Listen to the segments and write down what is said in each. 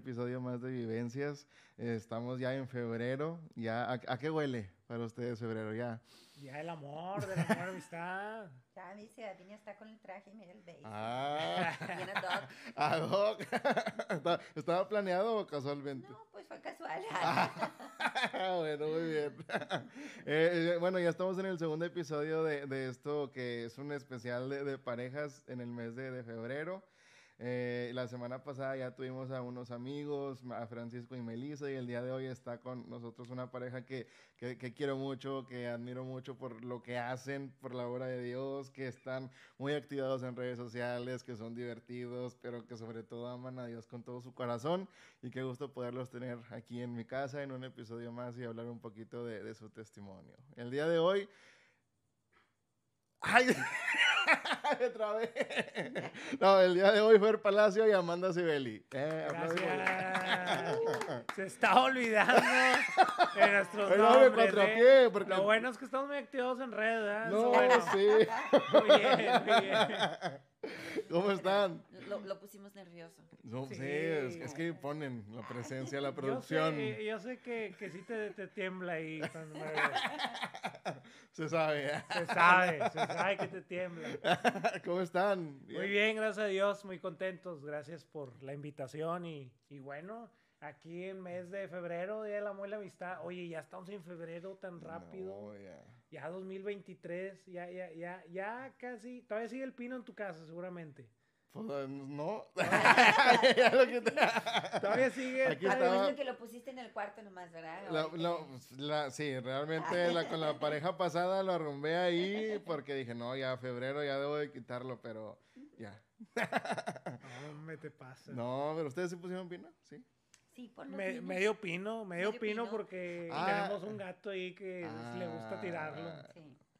episodio más de Vivencias. Estamos ya en febrero. Ya, ¿a, qué huele para ustedes febrero? Ya. Ya el amor, del amor, amistad. Ya dice, Adina está con el traje, mira el beige. Ah. Viene. Ah, Doc. ¿Estaba planeado o casualmente? No, pues fue casual. bueno, muy bien. Eh, eh, bueno, ya estamos en el segundo episodio de, de, esto que es un especial de, de parejas en el mes de, de febrero. Eh, la semana pasada ya tuvimos a unos amigos, a Francisco y Melissa, y el día de hoy está con nosotros una pareja que, que, quiero mucho, que admiro mucho por lo que hacen, por la obra de Dios, que están muy activados en redes sociales, que son divertidos, pero que sobre todo aman a Dios con todo su corazón. Y qué gusto poderlos tener aquí en mi casa en un episodio más y hablar un poquito de, de su testimonio. El día de hoy... ¡Ay! Otra vez. No, el día de hoy fue el Palacio y Amanda Sibeli. Eh, Se está olvidando de nuestros nombres. ¿eh? Lo bueno es que estamos muy activos en red, No, sí. Muy bien, muy bien. ¿Cómo están? Lo, pusimos nervioso. No, sí, es, que ponen la presencia, la producción. Yo sé, que, que sí te, te tiembla ahí cuando me Se sabe. Se sabe, se sabe que te tiembla. ¿Cómo están? Muy bien, gracias a Dios, muy contentos. Gracias por la invitación y, y bueno, aquí en mes de febrero, Día de la Muela Amistad. Oye, ya estamos en febrero tan rápido. Ya 2023, ya, ya, ya, ya casi. Todavía sigue el pino en tu casa, seguramente. Pues no. Todavía sigue. Aquí estaba... que lo pusiste en el cuarto nomás, ¿verdad? La, sí, realmente la, con la pareja pasada lo arrumbé ahí porque dije, no, ya febrero ya debo de quitarlo, pero ya. No, me te pasa. No, pero ustedes sí pusieron pino, ¿sí? Sí, por me, medio pino, medio, pino, porque ah. tenemos un gato ahí que le gusta tirarlo. Ah.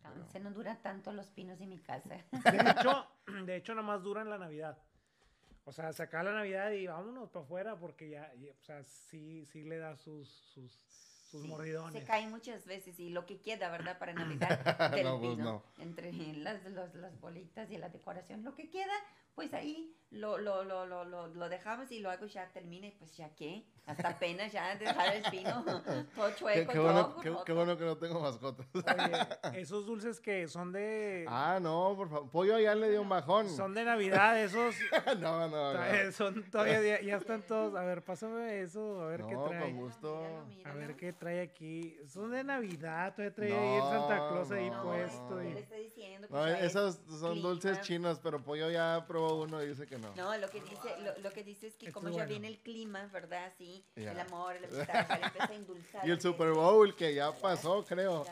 Sí. Se no duran tanto los pinos en mi casa. De hecho, de hecho, nomás duran la Navidad. O sea, se acaba la Navidad y vámonos para afuera porque ya, o sea, sí, sí le da sus, sus, sus mordidones. Se cae muchas veces y lo que queda, ¿verdad? Para Navidad del no, pues no. Entre las, las bolitas y la decoración, lo que queda, pues ahí lo, lo, lo, lo, lo, dejamos y luego ya termine, pues ya qué, hasta apenas ya dejar el pino todo chueco. Qué, bueno, qué, bueno, que no tengo mascotas. Oye, esos dulces que son de... Ah, no, por favor, pollo ya le dio un bajón. Son de Navidad, esos... no, no, no. Son todavía, ya están todos, a ver, pásame eso, a ver qué trae. con gusto. A ver qué trae aquí. Son de Navidad, todavía trae ahí el Santa Claus ahí puesto. Y... Le está diciendo no, esos son dulces chinos, pero pollo ya probó uno y dice que no. No, lo que dice, lo, lo que dice es que como ya viene el clima, ¿verdad? Sí, el amor, el amistad, ya empieza a endulzar. Y el Super Bowl que ya pasó, creo.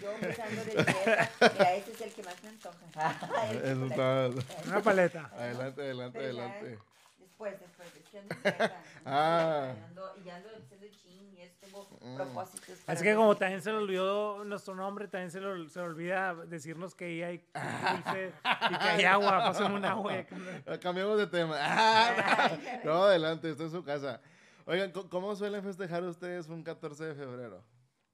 Yo pensando de dieta, mira, ese es el que más me antoja. Eso está. Una paleta. Adelante, adelante, adelante. Después, después, es que ah. Y ya ando haciendo chin y es tengo mm. propósitos. Es que como también se le olvidó nuestro nombre, también se le, se le olvida decirnos que ahí hay dulce y que hay agua, pasen un agua. Cambiamos de tema. no, adelante, esto es su casa. Oigan, ¿cómo suelen festejar ustedes un 14 de febrero?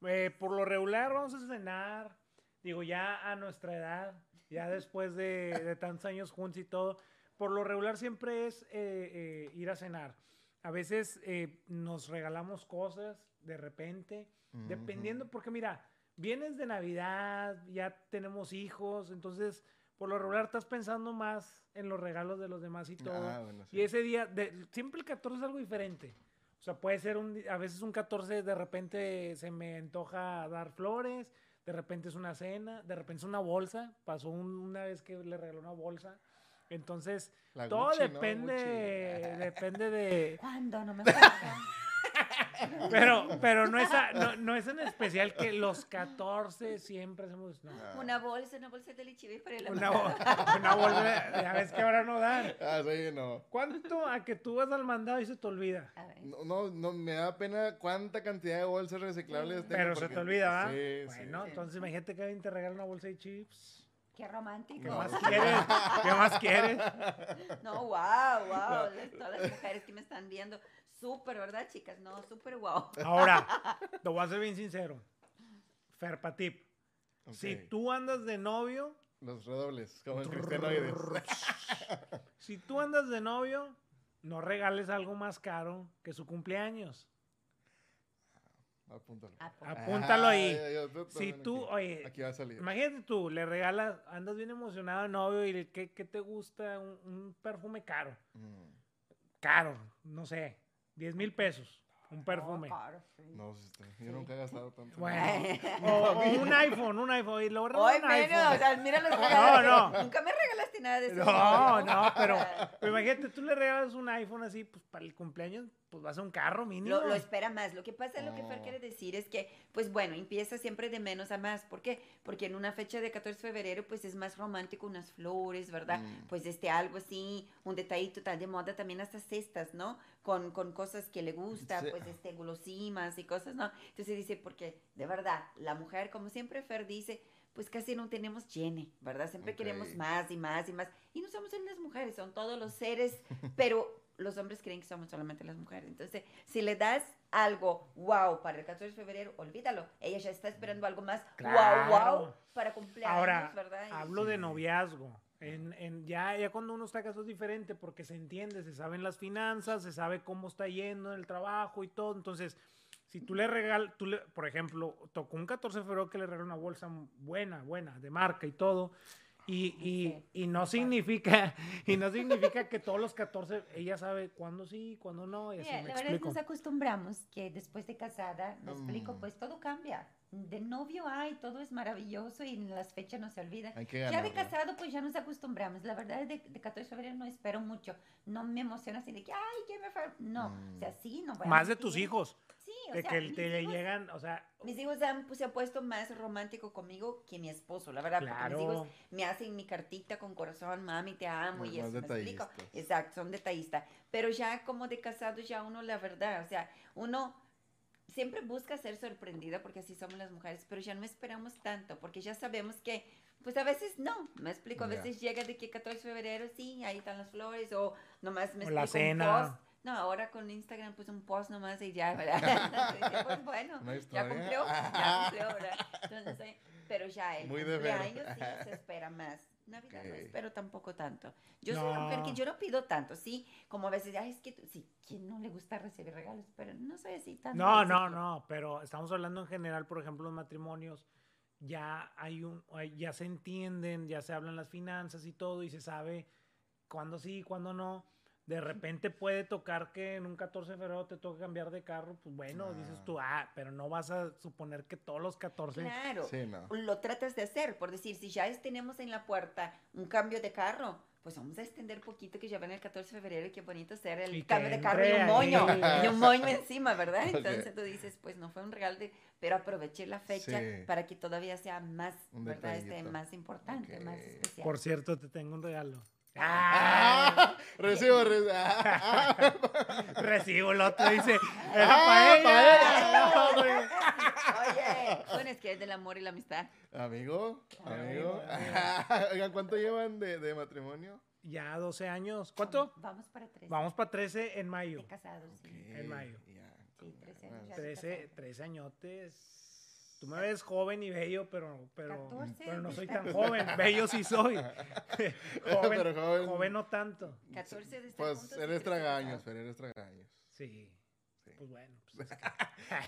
Eh, por lo regular vamos a cenar, digo, ya a nuestra edad, ya después de, de tantos años juntos y todo, por lo regular siempre es eh, eh, ir a cenar. A veces eh, nos regalamos cosas de repente, dependiendo, porque mira, vienes de Navidad, ya tenemos hijos, entonces por lo regular estás pensando más en los regalos de los demás y todo. Ah, y ese día, de, siempre el 14 es algo diferente. O sea, puede ser un, a veces un 14 de repente se me antoja dar flores, de repente es una cena, de repente es una bolsa. Pasó una vez que le regaló una bolsa. Entonces, todo depende, depende de... ¿Cuándo? No me pero, pero no es, no, no, es en especial que los 14 siempre hacemos. Una bolsa, una bolsa de leche para el una, una bolsa, ya ves que ahora no dan. Ah, sí, no. ¿Cuánto a que tú vas al mandado y se te olvida? No, no, me da pena cuánta cantidad de bolsas reciclables tengo. Pero se te olvida, ¿va? Sí, bueno, entonces imagínate que alguien te regala una bolsa de chips. Qué romántico. ¿Qué más quieres? ¿Qué más quieres? No, wow, wow. Todas las mujeres que me están viendo. Súper, ¿verdad, chicas? No, súper wow. Ahora, te voy a ser bien sincero. Ferpatip. Si tú andas de novio. Los redobles, como el Cristiano si tú andas de novio, no regales algo más caro que su cumpleaños. Apúntalo. Apúntalo ahí. si tú, oye, aquí va a salir. imagínate tú, le regalas, andas bien emocionado al novio y ¿qué, qué te gusta? Un, perfume caro. Mm. Caro, no sé, 10 mil pesos. Un perfume. No, yo nunca he gastado tanto. Bueno, o, un iPhone, un iPhone. Y luego Hoy un menos, iPhone. o sea, mira los No, no. Nunca me nada de eso. No, no, pero, pero imagínate, tú le regalas un iPhone así, pues para el cumpleaños, pues vas a un carro mínimo. Lo, espera más. Lo que pasa, lo que Fer quiere decir es que, pues bueno, empieza siempre de menos a más. ¿Por qué? Porque en una fecha de 14 de febrero, pues es más romántico unas flores, ¿verdad? Mm. Pues este algo así, un detallito tal de moda, también hasta cestas, ¿no? Con, con cosas que le gusta, pues este, gulosimas y cosas, ¿no? Entonces dice, porque de verdad, la mujer, como siempre Fer dice, pues casi no tenemos llene, ¿verdad? Siempre queremos más y más y más. Y no somos las mujeres, son todos los seres, pero los hombres creen que somos solamente las mujeres. Entonces, si le das algo wow para el 14 de febrero, olvídalo. Ella ya está esperando algo más wow, wow para cumpleaños, Ahora, ¿verdad? hablo de noviazgo. En, en, ya, ya cuando uno está casado es diferente porque se entiende, se saben las finanzas, se sabe cómo está yendo en el trabajo y todo. Entonces, si tú le regalas, tú le, por ejemplo, tocó un 14 de febrero que le regaló una bolsa buena, buena, de marca y todo, y, y, y, no significa y no significa que todos los 14 ella sabe cuándo sí, cuándo no. Y así la verdad es que nos acostumbramos que después de casada, me explico, mm. pues todo cambia. De novio hay, todo es maravilloso y en las fechas no se olvida. Ya de casado, pues ya nos acostumbramos. La verdad es de, de 14 de febrero no espero mucho. No me emociona así de que, ay, ¿qué me fue? No, o sea, mm. sí, no voy Más de tus hijos. Sí, o de que te llegan, o sea... Mis hijos han, pues, se han puesto más romántico conmigo que mi esposo, la verdad. Porque mis hijos me hacen mi cartita con corazón, mami, te amo, y eso, ¿me explico? Exacto, son detallistas. Pero ya como de casado, ya uno, la verdad, o sea, uno siempre busca ser sorprendida porque así somos las mujeres, pero ya no esperamos tanto, porque ya sabemos que, pues a veces no, me explico, a veces llega de que 14 de febrero, sí, ahí están las flores, o nomás me explico la cena. No, ahora con Instagram pues un post nomás y ya, ¿verdad? pues bueno, ya cumplió, ya cumplió, ¿verdad? Entonces, pero ya el Muy cumpleaños sí se espera más. Navidad no espero tampoco tanto. Yo soy una mujer que yo no pido tanto, sí, como a veces, ay, es que sí, ¿quién no le gusta recibir regalos? Pero no soy así tan. No, no, no, pero estamos hablando en general, por ejemplo, los matrimonios, ya hay un, ya se entienden, ya se hablan las finanzas y todo, y se sabe cuándo sí, cuándo no de repente puede tocar que en un 14 de febrero te toque cambiar de carro, pues bueno, dices tú, ah, pero no vas a suponer que todos los 14. Claro, lo tratas de hacer, por decir, si ya tenemos en la puerta un cambio de carro, pues vamos a extender poquito que ya ven el 14 de febrero y qué bonito ser el cambio de carro y un moño, y un moño encima, ¿verdad? Entonces tú dices, pues no fue un regalo, de, pero aproveché la fecha para que todavía sea más, ¿verdad? Este, más importante, más especial. Por cierto, te tengo un regalo. Ah, recibo, recibo. recibo, el otro dice, era ah, para ella. Oye, bueno, es que es del amor y la amistad. Amigo, amigo. Oigan, ¿cuánto llevan de, de, matrimonio? Ya 12 años. ¿Cuánto? Vamos para 13. Vamos para 13 en mayo. De casados, sí. En mayo. Sí, 13 años. 13, 13 añotes. Tú me ves joven y bello, pero, pero, pero no soy tan joven. bello sí soy. joven, pero joven, joven, no tanto. 14 de Pues eres tragaños, pero eres tragaños. Sí. Pues bueno. Pues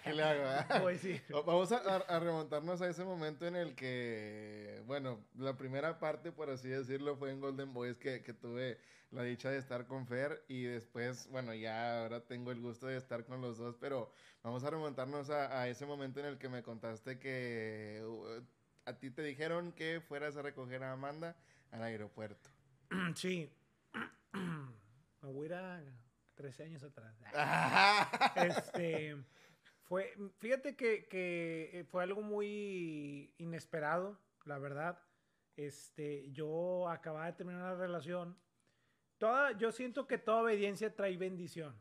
¿Qué le hago? Pues sí. Vamos a, a, remontarnos a ese momento en el que, bueno, la primera parte, por así decirlo, fue en Golden Boys que, que tuve la dicha de estar con Fer y después, bueno, ya ahora tengo el gusto de estar con los dos, pero vamos a remontarnos a, ese momento en el que me contaste que uh, a ti te dijeron que fueras a recoger a Amanda al aeropuerto. Sí. me voy a ir a 13 años atrás. este, fue, fíjate que, que fue algo muy inesperado, la verdad. Este, yo acababa de terminar una relación yo siento que toda obediencia trae bendición.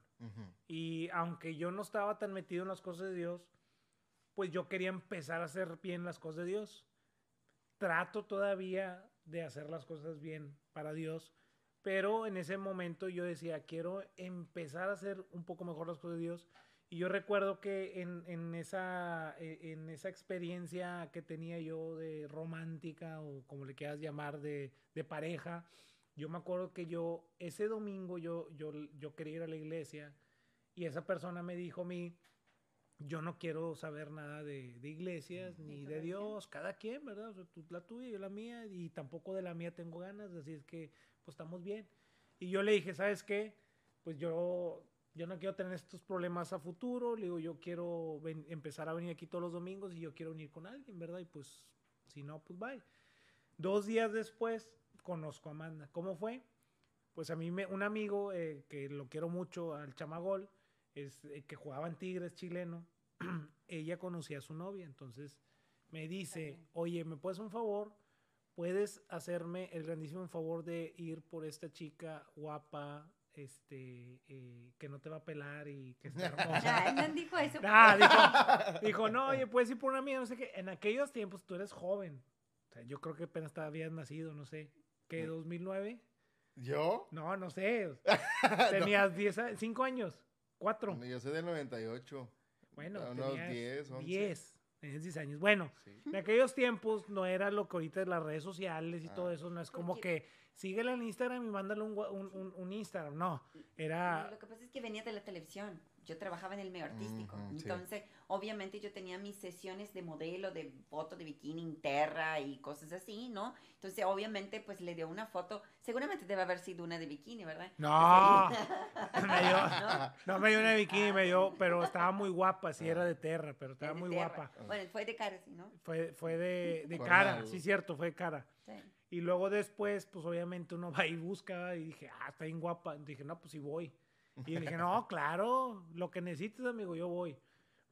Y aunque yo no estaba tan metido en las cosas de Dios, pues yo quería empezar a hacer bien las cosas de Dios. Trato todavía de hacer las cosas bien para Dios, pero en ese momento yo decía, quiero empezar a hacer un poco mejor las cosas de Dios. Y yo recuerdo que en, esa, e, en esa experiencia que tenía yo de romántica o como le quieras llamar, de, de pareja, yo me acuerdo que yo, ese domingo yo, yo, yo quería ir a la iglesia y esa persona me dijo a mí, yo no quiero saber nada de, de iglesias ni de Dios, cada quien, ¿verdad? O sea, tú la tuya, yo la mía, y tampoco de la mía tengo ganas, así es que pues estamos bien. Y yo le dije, ¿sabes qué? Pues yo, yo no quiero tener estos problemas a futuro, le digo, yo quiero empezar a venir aquí todos los domingos y yo quiero venir con alguien, ¿verdad? Y pues, si no, pues bye. Dos días después, conozco a Amanda. ¿Cómo fue? Pues a mí me, un amigo eh, que lo quiero mucho, al Chamagol, es, eh, que jugaba en Tigres, chileno, ella conocía a su novia, entonces me dice, oye, ¿me puedes un favor? ¿Puedes hacerme el grandísimo favor de ir por esta chica guapa, este, eh, que no te va a pelar y que está hermosa? no dijo eso. dijo, dijo, no, oye, puedes ir por una mía, no sé qué. En aquellos tiempos tú eres joven. O sea, yo creo que apenas habías nacido, no sé. ¿Qué, 2009? ¿Yo? No, no sé. Tenías 10, 5 años, 4. Yo soy del 98. Bueno, unos 10, 11. 10. 10 años. Bueno, en aquellos tiempos no era lo que ahorita es las redes sociales y todo ah. eso. No es como que síguele en Instagram y mándale un, un, un, Instagram. No, era... Lo que pasa es que venía de la televisión yo trabajaba en el medio artístico. Entonces, obviamente yo tenía mis sesiones de modelo, de foto de bikini interra y cosas así, ¿no? Entonces, obviamente, pues le dio una foto. Seguramente debe haber sido una de bikini, ¿verdad? No, me dio, ¿No? me dio una de bikini, me dio, pero estaba muy guapa, sí, era de terra, pero estaba muy guapa. Bueno, fue de cara, sí, ¿no? Fue, fue de, de cara, sí, cierto, fue de cara. Sí. Y luego después, pues obviamente uno va y busca y dije, ah, está bien guapa. dije, no, pues sí voy. Y dije, no, claro, lo que necesites, amigo, yo voy.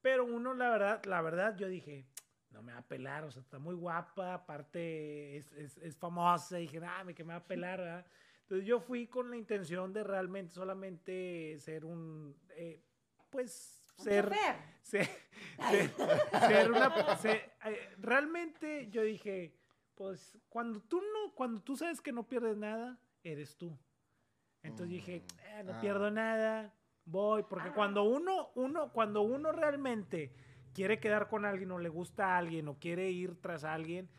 Pero uno, la verdad, la verdad, yo dije, no me va a pelar, o sea, está muy guapa, aparte es, es, es famosa, y dije, ah, que me va a pelar, ¿verdad? Entonces yo fui con la intención de realmente solamente ser un, eh, pues, ser, ser, ser, una, eh, realmente yo dije, pues, cuando tú no, cuando tú sabes que no pierdes nada, eres tú. Entonces dije, mm, eh, no ah. pierdo nada, voy, porque ah. cuando uno, uno, cuando uno realmente quiere quedar con alguien o le gusta a alguien o quiere ir tras alguien,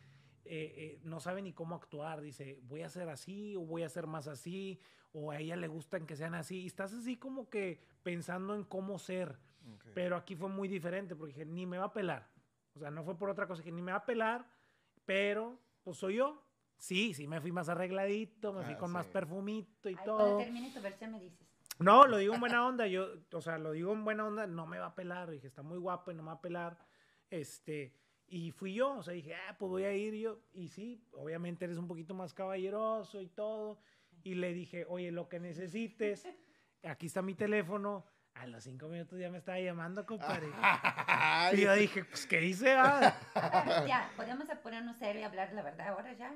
eh, eh, no sabe ni cómo actuar. Dice, voy a ser así o voy a ser más así o a ella le gustan que sean así. Y estás así como que pensando en cómo ser. Pero aquí fue muy diferente porque dije, ni me va a pelar. O sea, no fue por otra cosa, que ni me va a pelar, pero pues soy yo. Sí, sí, me fui más arregladito, me fui ah, con más perfumito y todo. Cuando termine tu versión me dices. No, lo digo en buena onda, yo, o sea, lo digo en buena onda, no me va a pelar, dije, está muy guapo y no me va a pelar, este, y fui yo, o sea, dije, ah, pues voy a ir yo, y sí, obviamente eres un poquito más caballeroso y todo, y le dije, oye, lo que necesites, aquí está mi teléfono, a los cinco minutos ya me estaba llamando, compadre. y yo dije, pues, ¿qué hice? Ah? ya, podemos ponernos serio y hablar la verdad ahora ya.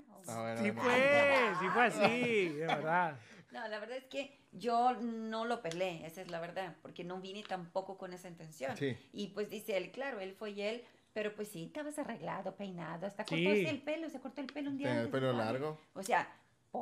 sí fue, sí fue así, de verdad. No, la verdad es que yo no lo peleé, esa es la verdad, porque no vine tampoco con esa intención. Y pues dice él, claro, él fue y él, pero pues sí, estabas arreglado, peinado, hasta cortó el pelo, se cortó el pelo un día. Tenía el pelo largo. O sea,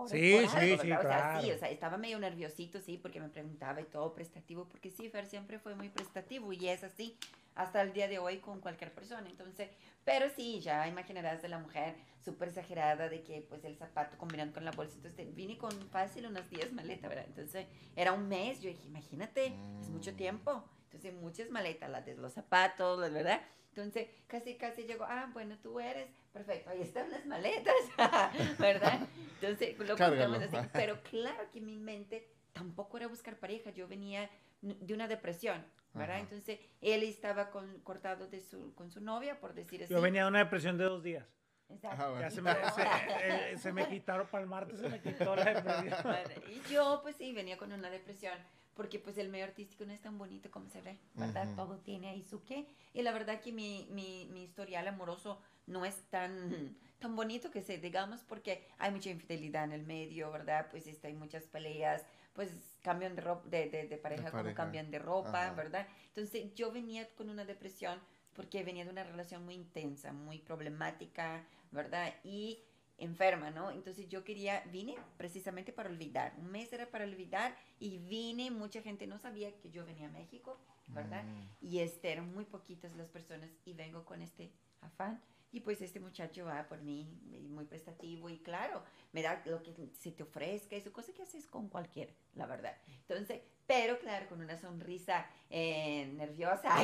sí, sí, sí, o sea, sí, o sea, estaba medio nerviosito, sí, porque me preguntaba y todo prestativo, porque sí, Fer siempre fue muy prestativo y es así hasta el día de hoy con cualquier persona. Entonces, pero sí, ya imaginarás de la mujer súper exagerada de que pues el zapato combinando con la bolsa. Entonces, vine con fácil unas 10 maletas, ¿verdad? Entonces, era un mes. Yo dije, imagínate, es mucho mm. tiempo. Entonces, muchas maletas, las de los zapatos, ¿verdad? Entonces, casi, casi llegó, ah, bueno, tú eres, perfecto, ahí están las maletas, ¿verdad? Entonces, lo contamos así. Pero claro que mi mente tampoco era buscar pareja, yo venía de una depresión, ¿verdad? Entonces, él estaba con, cortado de su, con su novia, por decir así. Yo venía de una depresión de dos días. Exacto. Ya se me, eh, se, me quitaron para el martes, se me quitó la depresión. Y yo, pues sí, venía con una depresión porque pues el medio artístico no es tan bonito como se ve, ¿verdad? Todo tiene ahí su qué. Y la verdad que mi, mi, mi, historial amoroso no es tan, tan bonito que se digamos, porque hay mucha infidelidad en el medio, ¿verdad? Pues este, hay muchas peleas, pues cambian de, ropa, de, de, pareja, como cambian de ropa, ¿verdad? Entonces yo venía con una depresión porque venía de una relación muy intensa, muy problemática, ¿verdad? Y enferma, ¿no? Entonces yo quería, vine precisamente para olvidar, un mes era para olvidar y vine, mucha gente no sabía que yo venía a México, ¿verdad? Mm. Y este, eran muy poquitas las personas y vengo con este afán. Y pues este muchacho va por mí, muy prestativo y claro, me da lo que se te ofrezca, eso, cosa que haces con cualquiera, la verdad. Entonces, pero claro, con una sonrisa eh, nerviosa.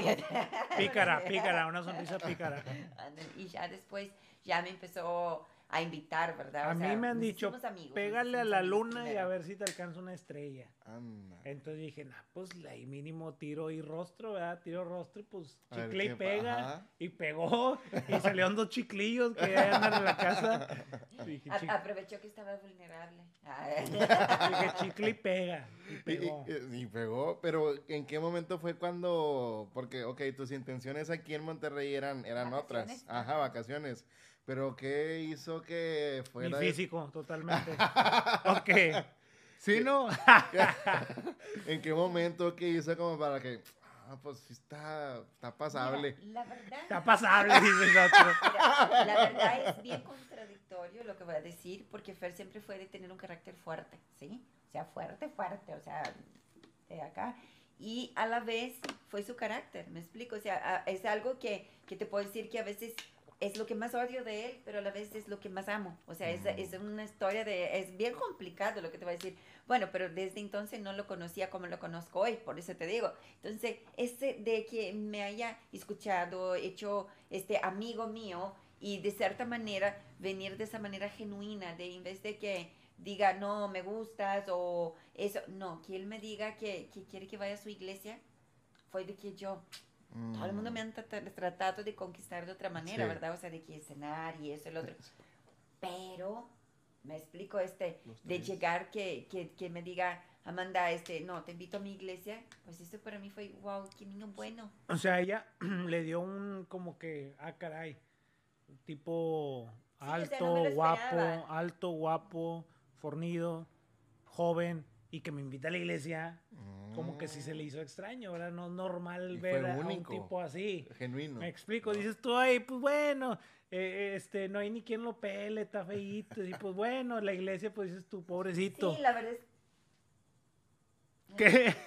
Pícara, pícara, una sonrisa pícara. Y ya después, ya me empezó a invitar, ¿verdad? A mí me han dicho, pégale a la luna y a ver si te alcanza una estrella. Entonces dije, nah, pues ahí mínimo tiro y rostro, ¿verdad? Tiro rostro y pues chicle y pega. Y pegó. Y salieron dos chiclillos que andan en la casa. aprovechó que estaba vulnerable. dije, chicle y pega. Y pegó. Y, pegó, pero ¿en qué momento fue cuando? Porque, ok, tus intenciones aquí en Monterrey eran, eran otras. Ajá, vacaciones. Pero ¿qué hizo que fuera? Mi físico, totalmente. ok. ¿Sí, no? ¿En qué momento qué hizo como para que... Ah, pues está, está pasable. la verdad... Está pasable, dice otro. la verdad es bien contradictorio lo que voy a decir, porque Fer siempre fue de tener un carácter fuerte, ¿sí? O sea, fuerte, fuerte, o sea, de acá y a la vez fue su carácter, me explico, o sea, es algo que, que, te puedo decir que a veces es lo que más odio de él, pero a la vez es lo que más amo. O sea, es, es, una historia de, es bien complicado lo que te voy a decir. Bueno, pero desde entonces no lo conocía como lo conozco hoy, por eso te digo. Entonces, ese de que me haya escuchado, hecho este amigo mío y de cierta manera venir de esa manera genuina, de en vez de que diga, no, me gustas o eso, no, que él me diga que, que quiere que vaya a su iglesia, fue de que yo, todo el mundo me han tratado de conquistar de otra manera, ¿verdad? O sea, de que cenar y eso y lo otro. Pero, me explico, este, de llegar que, que, que, me diga, Amanda, este, no, te invito a mi iglesia, pues esto para mí fue, wow, qué niño bueno. O sea, ella le dio un, como que, ah, caray, tipo alto, guapo, alto, guapo, fornido, joven, y que me invita a la iglesia como que si se le hizo extraño, ¿verdad? No es normal ver a un tipo así. Genuino. Me explico, dices tú, ay, pues bueno, eh, este, no hay ni quien lo pele, está feíto, y pues bueno, la iglesia, pues dices tú, pobrecito. Sí, la verdad es... ¿Qué?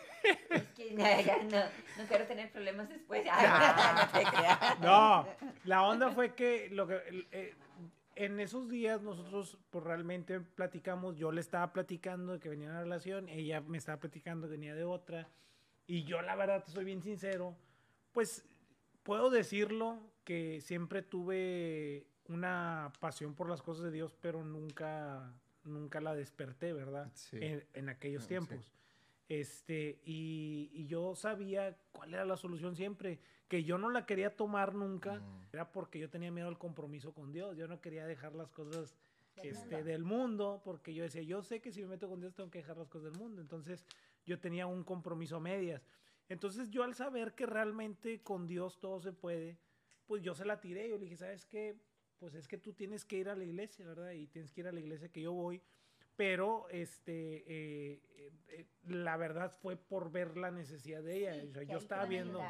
Es que ya, no, no, quiero tener problemas después. no, la onda fue que lo que eh, en esos días nosotros pues realmente platicamos, yo le estaba platicando de que venía una relación, ella me estaba platicando que venía de otra, y yo la verdad, soy bien sincero, pues puedo decirlo que siempre tuve una pasión por las cosas de Dios, pero nunca, nunca la desperté, ¿verdad? En, aquellos tiempos. Este, y, y, yo sabía cuál era la solución siempre que yo no la quería tomar nunca, era porque yo tenía miedo al compromiso con Dios. Yo no quería dejar las cosas este, del mundo, porque yo decía, yo sé que si me meto con Dios tengo que dejar las cosas del mundo. Entonces yo tenía un compromiso a medias. Entonces yo al saber que realmente con Dios todo se puede, pues yo se la tiré. Yo le dije, ¿sabes qué? Pues es que tú tienes que ir a la iglesia, ¿verdad? Y tienes que ir a la iglesia que yo voy pero este eh, eh, la verdad fue por ver la necesidad de ella. yo estaba viendo.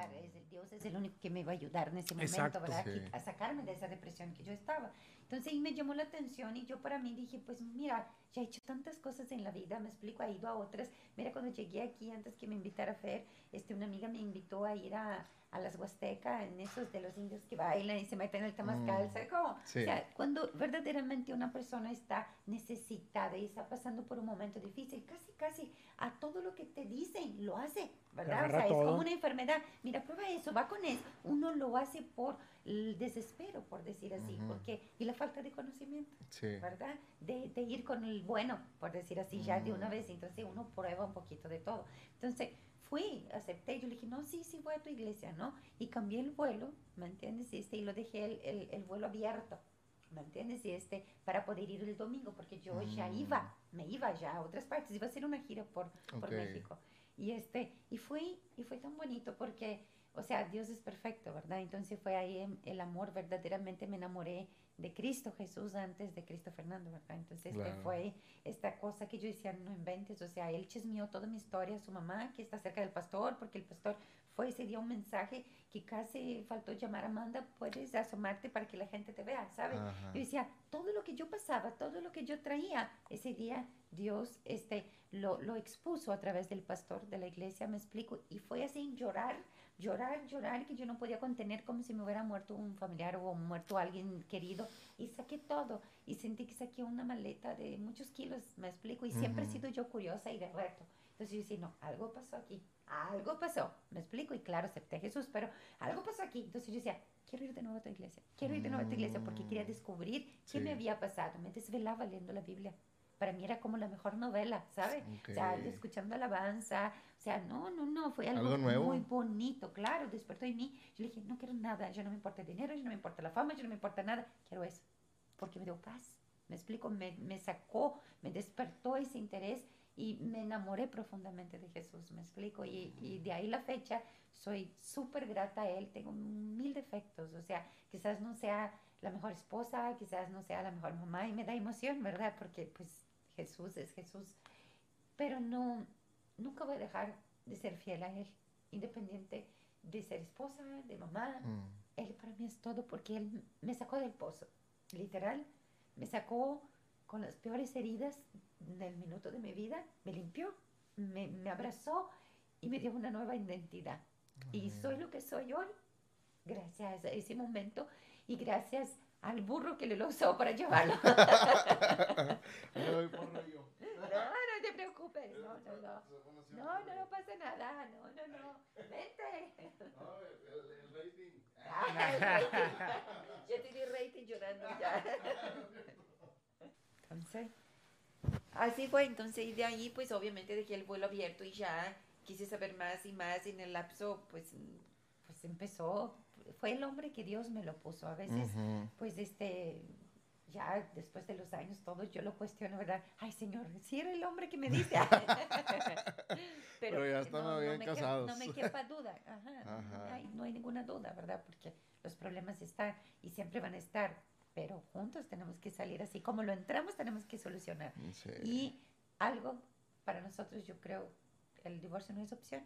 Dios es el único que me iba a ayudar en ese momento, ¿verdad? A sacarme de esa depresión que yo estaba. Entonces ahí me llamó la atención y yo para mí dije, pues mira, ya he hecho tantas cosas en la vida, me explico, he ido a otras. Mira, cuando llegué aquí, antes que me invitara a Fer, este, una amiga me invitó a ir a, a las Huastecas, en esos de los indios que bailan y se meten en el temazcal, mm. cómo? O sea, cuando verdaderamente una persona está necesitada y está pasando por un momento difícil, casi, casi a todo lo que te dicen lo hace, ¿verdad? O sea, es como una enfermedad. Mira, prueba eso, va con eso. Uno lo hace por el desespero, por decir así, porque y la falta de conocimiento, ¿verdad? De, de, ir con el bueno, por decir así, ya de una mm. vez, entonces uno prueba un poquito de todo. Entonces, fui, acepté, yo le dije, no, sí, sí voy a tu iglesia, ¿no? Y cambié el vuelo, ¿me entiendes? Y, este, y lo dejé el, el, el, vuelo abierto, ¿me entiendes? Y este, para poder ir el domingo, porque yo ya mm. iba, me iba ya a otras partes, iba a hacer una gira por, por México. Y este, y fui, y fue tan bonito porque, o sea, Dios es perfecto, ¿verdad? Entonces fue ahí el amor, verdaderamente me enamoré de Cristo Jesús antes de Cristo Fernando, ¿verdad? Entonces este fue esta cosa que yo decía, no inventes, o sea, él chismeó toda mi historia, su mamá que está cerca del pastor, porque el pastor fue ese día un mensaje que casi faltó llamar a Amanda, puedes asomarte para que la gente te vea, ¿sabes? Yo decía, todo lo que yo pasaba, todo lo que yo traía, ese día Dios este, lo, lo expuso a través del pastor de la iglesia, me explico, y fue así llorar llorar, llorar, que yo no podía contener como si me hubiera muerto un familiar o muerto alguien querido. Y saqué todo. Y sentí que saqué una maleta de muchos kilos, me explico. Y siempre he sido yo curiosa y de reto. Entonces yo decía, no, algo pasó aquí, algo pasó, me explico. Y claro, acepté a Jesús, pero algo pasó aquí. Entonces yo decía, quiero ir de nuevo a tu iglesia, quiero ir de nuevo a tu iglesia porque quería mm. descubrir qué me había pasado. Me desvelaba leyendo la Biblia para mí era como la mejor novela, ¿sabes? O sea, escuchando alabanza, o sea, no, no, no, fue algo, muy bonito, claro, despertó en mí. Yo le dije, no quiero nada, yo no me importa el dinero, yo no me importa la fama, yo no me importa nada, quiero eso, porque me dio paz, me explico, me, me sacó, me despertó ese interés y me enamoré profundamente de Jesús, me explico, y, y de ahí la fecha soy súper grata a Él, tengo mil defectos, o sea, quizás no sea la mejor esposa, quizás no sea la mejor mamá, y me da emoción, ¿verdad? Porque pues Jesús es Jesús, pero no, nunca voy a dejar de ser fiel a Él, independiente de ser esposa, de mamá. Mm. Él para mí es todo porque Él me sacó del pozo, literal, me sacó con las peores heridas del minuto de mi vida, me limpió, me, me abrazó y me dio una nueva identidad. Y soy lo que soy hoy gracias a ese momento y gracias al burro que le lo usó para llevarlo. No, no te preocupes, no, no, no. No, no, no pasa nada, no, no, no. Vente. No, el, rating. Yo te di rating llorando ya. Entonces, así fue, entonces, y de ahí, pues obviamente dejé el vuelo abierto y ya quise saber más y más y en el lapso, pues, pues empezó fue el hombre que Dios me lo puso. A veces, pues, este, ya después de los años todos yo lo cuestiono, ¿verdad? Ay, Señor, si era el hombre que me dice. Pero, ya están no, bien casados. no me quepa duda. Ajá, no hay ninguna duda, ¿verdad? Porque los problemas están y siempre van a estar. Pero juntos tenemos que salir así. Como lo entramos, tenemos que solucionar. Y algo para nosotros, yo creo, el divorcio no es opción.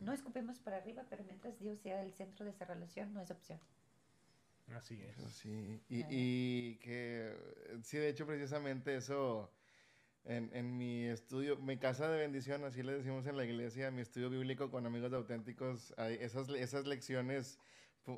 No escupemos para arriba, pero mientras Dios sea el centro de esa relación, no es opción. Así es. Sí, y, y, que, sí, de hecho, precisamente eso, en, en, mi estudio, mi casa de bendición, así le decimos en la iglesia, mi estudio bíblico con amigos auténticos, hay esas, esas lecciones,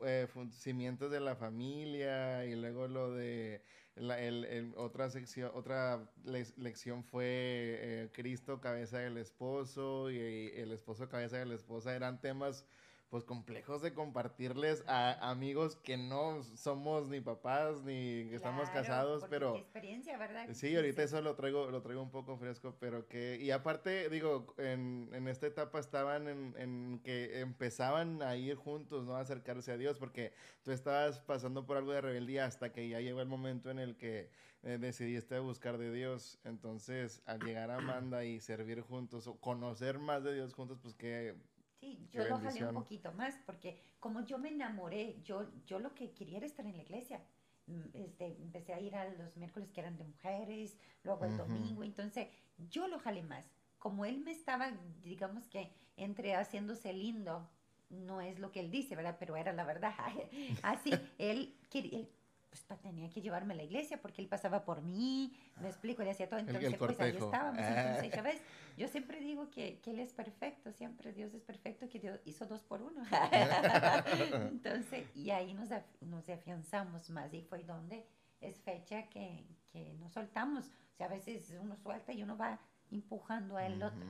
eh, cimientos de la familia, y luego lo de la, el, otra sección, otra lección fue eh, Cristo, cabeza del esposo, y, el esposo, cabeza de la esposa, eran temas pues complejos de compartirles a amigos que no somos ni papás ni que estamos casados, pero experiencia, ¿verdad? Sí, ahorita eso lo traigo lo traigo un poco fresco, pero que y aparte digo, en, en esta etapa estaban en, en, que empezaban a ir juntos, ¿no? A acercarse a Dios porque tú estabas pasando por algo de rebeldía hasta que ya llegó el momento en el que eh, decidiste buscar de Dios. Entonces, al llegar a Amanda y servir juntos o conocer más de Dios juntos, pues que Sí, yo lo jalé un poquito más porque como yo me enamoré, yo, yo lo que quería era estar en la iglesia. Mm, este, empecé a ir a los miércoles que eran de mujeres, luego el domingo, entonces yo lo jalé más. Como él me estaba, digamos que entre haciéndose lindo, no es lo que él dice, ¿verdad? Pero era la verdad. Así, él, quería, pues tenía que llevarme a la iglesia porque él pasaba por mí, me explico, le hacía todo, entonces pues ahí estábamos. Entonces, ya ves, yo siempre digo que, que, él es perfecto, siempre Dios es perfecto, que Dios hizo dos por uno. entonces, y ahí nos, nos afianzamos más y fue donde es fecha que, que nos soltamos. O sea, a veces uno suelta y uno va empujando al otro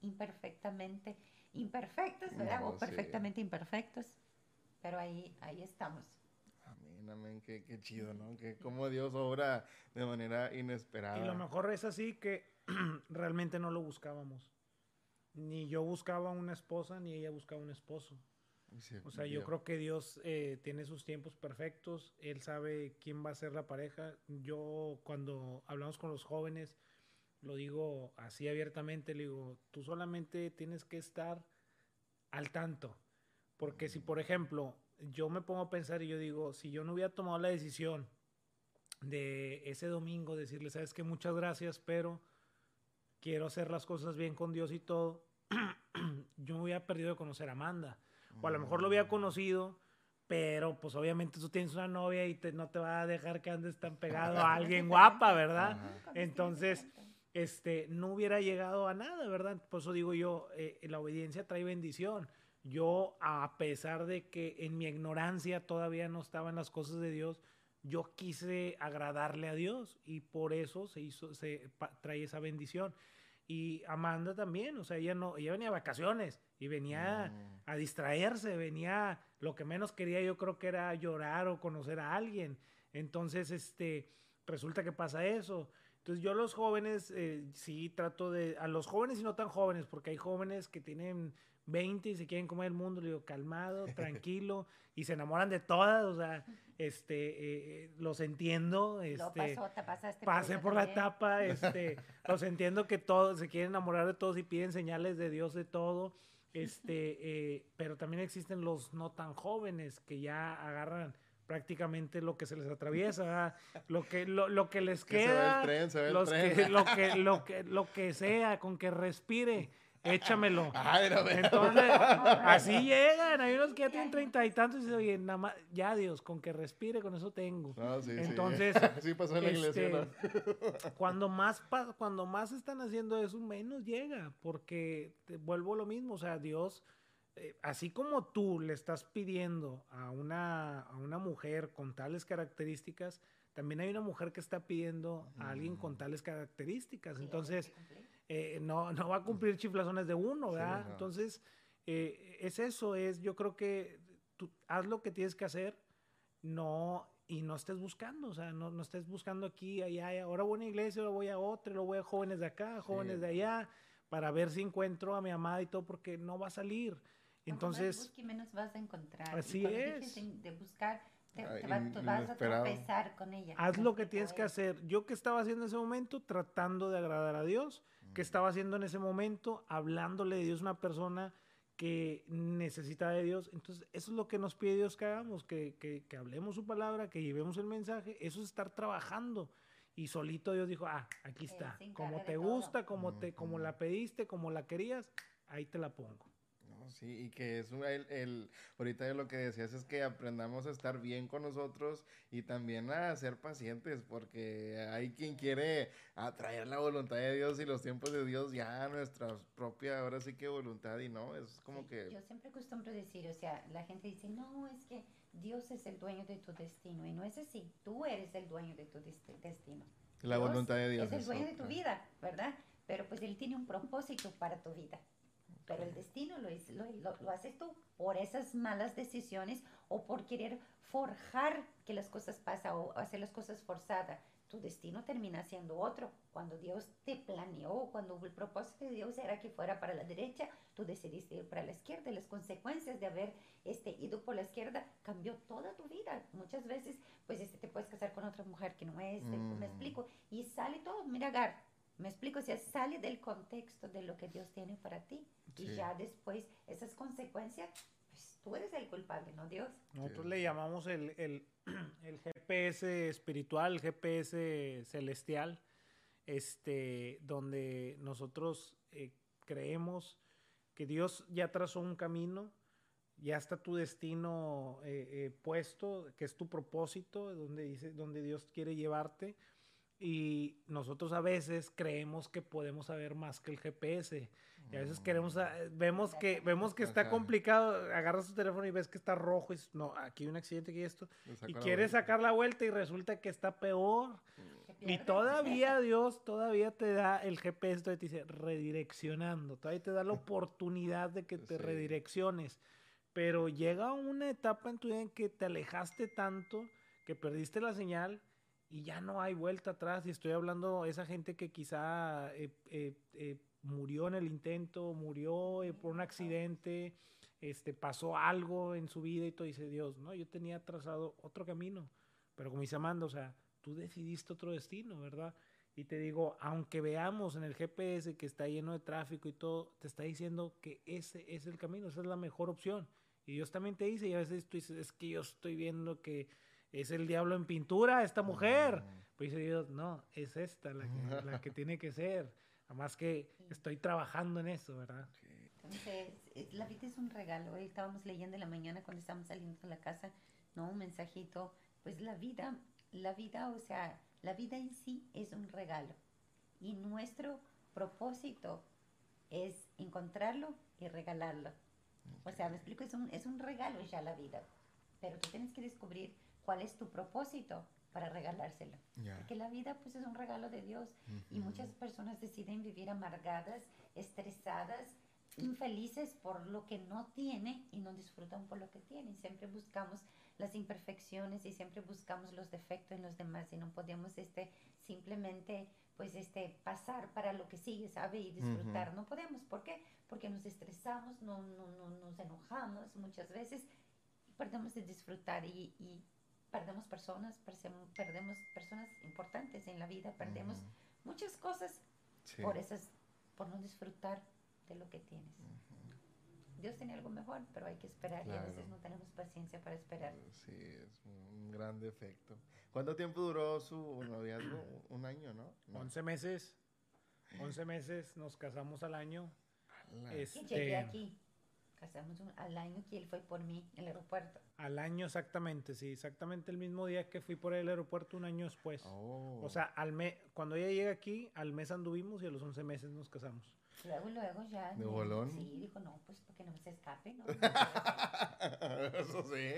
imperfectamente, imperfectos, ¿verdad? o perfectamente imperfectos, pero ahí, ahí estamos amén, qué, qué chido, ¿no? Que como Dios obra de manera inesperada. Y lo mejor es así que realmente no lo buscábamos. Ni yo buscaba una esposa, ni ella buscaba un esposo. o sea, yo creo que Dios eh, tiene sus tiempos perfectos. Él sabe quién va a ser la pareja. Yo, cuando hablamos con los jóvenes, lo digo así abiertamente, le digo, tú solamente tienes que estar al tanto. Porque si, por ejemplo, yo me pongo a pensar y yo digo, si yo no hubiera tomado la decisión de ese domingo decirle, sabes que muchas gracias, pero quiero hacer las cosas bien con Dios y todo, yo me hubiera perdido de conocer a Amanda. O a lo mejor lo había conocido, pero pues obviamente tú tienes una novia y no te va a dejar que andes tan pegado a alguien guapa, ¿verdad? Entonces, este, no hubiera llegado a nada, ¿verdad? Por eso digo yo, eh, la obediencia trae bendición yo, a pesar de que en mi ignorancia todavía no estaban las cosas de Dios, yo quise agradarle a Dios y por eso se hizo, se trae esa bendición. Y Amanda también, o sea, ella no, ella venía a vacaciones y venía a distraerse, venía, lo que menos quería yo creo que era llorar o conocer a alguien. Entonces, este, resulta que pasa eso. Entonces yo a los jóvenes, eh, sí trato de, a los jóvenes y no tan jóvenes, porque hay jóvenes que tienen 20 y se quieren comer el mundo, le digo, calmado, tranquilo, y se enamoran de todas, o sea, este, eh, los entiendo, este, pasé por, la etapa, este, los entiendo que todos se quieren enamorar de todos y piden señales de Dios de todo, este, eh, pero también existen los no tan jóvenes que ya agarran prácticamente lo que se les atraviesa, lo que lo, lo que les queda, lo que lo que lo que sea con que respire échamelo. Entonces, así llegan. Hay unos que ya tienen treinta y tantos y dicen, oye, nada más, ya Dios, con que respire, con eso tengo. Entonces, sí. pasó en la iglesia. Este, cuando, más, cuando más están haciendo eso, menos llega, porque te vuelvo lo mismo, o sea, Dios... Eh, así como tú le estás pidiendo a una, a una mujer con tales características, también hay una mujer que está pidiendo a alguien con mm. tales características. Entonces, eh, no, no va a cumplir chiflazones de uno, ¿verdad? Entonces, eh, es eso, es, yo creo que tú haz lo que tienes que hacer, no, y no estés buscando, o sea, no, no estés buscando aquí, allá, ahora voy a una iglesia, ahora voy a otra, luego voy a jóvenes de acá, jóvenes de allá, para ver si encuentro a mi amada y todo, porque no va a salir. Entonces, menos vas a encontrar. Así es. De buscar, te, vas a tropezar con ella. Haz lo que tienes que hacer. Yo que estaba haciendo en ese momento, tratando de agradar a Dios, que estaba haciendo en ese momento, hablándole de Dios a una persona que necesita de Dios. Entonces, eso es lo que nos pide Dios que hagamos, que, que, que, hablemos su palabra, que llevemos el mensaje. Eso es estar trabajando. Y solito Dios dijo, ah, aquí está. Como te gusta, como, te, como la pediste, como la querías, ahí te la pongo. Sí, y que es el, el, ahorita lo que decías es que aprendamos a estar bien con nosotros y también a ser pacientes, porque hay quien quiere atraer la voluntad de Dios y los tiempos de Dios ya a nuestra propia, ahora sí que voluntad y no, es como que... Yo siempre acostumbro decir, o sea, la gente dice, no, es que Dios es el dueño de tu destino y no es así, tú eres el dueño de tu destino. La voluntad de Dios. Es el dueño de tu vida, ¿verdad? Pero pues Él tiene un propósito para tu vida pero el destino lo, lo, lo, haces tú por esas malas decisiones o por querer forjar que las cosas pasan o hacer las cosas forzadas. Tu destino termina siendo otro. Cuando Dios te planeó, cuando el propósito de Dios era que fuera para la derecha, tú decidiste ir para la izquierda. Las consecuencias de haber este, ido por la izquierda cambió toda tu vida. Muchas veces, pues este, te puedes casar con otra mujer que no es, me mm. explico, y sale todo. Mira, Gar, me explico, o sea, sale del contexto de lo que Dios tiene para ti. Y ya después, esas consecuencias, pues tú eres el culpable, no Dios. Nosotros le llamamos el, el, el, GPS espiritual, GPS celestial, este, donde nosotros eh, creemos que Dios ya trazó un camino, ya está tu destino eh, eh, puesto, que es tu propósito, donde, dice, donde Dios quiere llevarte y nosotros a veces creemos que podemos saber más que el GPS. Y a veces queremos, vemos que, vemos que está complicado, agarras tu teléfono y ves que está rojo y no, aquí hay un accidente y esto. Y quieres sacar la vuelta y resulta que está peor. Y todavía Dios todavía te da el GPS, todavía te dice redireccionando, todavía te da la oportunidad de que te redirecciones. Pero llega una etapa en tu vida en que te alejaste tanto que perdiste la señal y ya no hay vuelta atrás. Y estoy hablando esa gente que quizá eh, eh, eh, murió en el intento, murió por un accidente, este, pasó algo en su vida y todo dice Dios, no, yo tenía trazado otro camino, pero como dice Amanda, o sea, tú decidiste otro destino, ¿verdad? Y te digo, aunque veamos en el GPS que está lleno de tráfico y todo, te está diciendo que ese es el camino, esa es la mejor opción. Y Dios también te dice, y a veces tú dices, es que yo estoy viendo que es el diablo en pintura, esta mujer. Pues dice Dios, no, es esta la que, la que tiene que ser. Además que estoy trabajando en eso, ¿verdad? Entonces, la vida es un regalo. Hoy estábamos leyendo en la mañana cuando estábamos saliendo de la casa, ¿no? Un mensajito. Pues la vida, la vida, o sea, la vida en sí es un regalo. Y nuestro propósito es encontrarlo y regalarlo. O sea, me explico, es un, es un regalo ya la vida, pero tú tienes que descubrir cuál es tu propósito para regalárselo. Porque la vida pues es un regalo de Dios y muchas personas deciden vivir amargadas, estresadas, infelices por lo que no tienen y no disfrutan por lo que tienen. Siempre buscamos las imperfecciones y siempre buscamos los defectos en los demás y no podemos este simplemente pues este pasar para lo que sigue, ¿sabe? Y disfrutar. No podemos, ¿por qué? Porque nos estresamos, no, no, no nos enojamos muchas veces y perdemos de disfrutar y, y perdemos personas, perdemos personas importantes en la vida, perdemos muchas cosas por esas, por no disfrutar de lo que tienes. Dios tiene algo mejor, pero hay que esperar y a veces no tenemos paciencia para esperar. Sí, es un gran defecto. ¿Cuánto tiempo duró su noviazgo? Un año, ¿no? no. 11 meses. 11 meses, nos casamos al año. Este... Y llegué aquí. Casamos al año que él fue por mí en el aeropuerto. Al año exactamente, sí, exactamente el mismo día que fui por el aeropuerto un año después. Oh. O sea, al mes, cuando ella llega aquí, al mes anduvimos y a los 11 meses nos casamos. Luego, luego ya. ¿De bolón? Sí, dijo, no, pues porque no se escape, ¿no? Eso sí.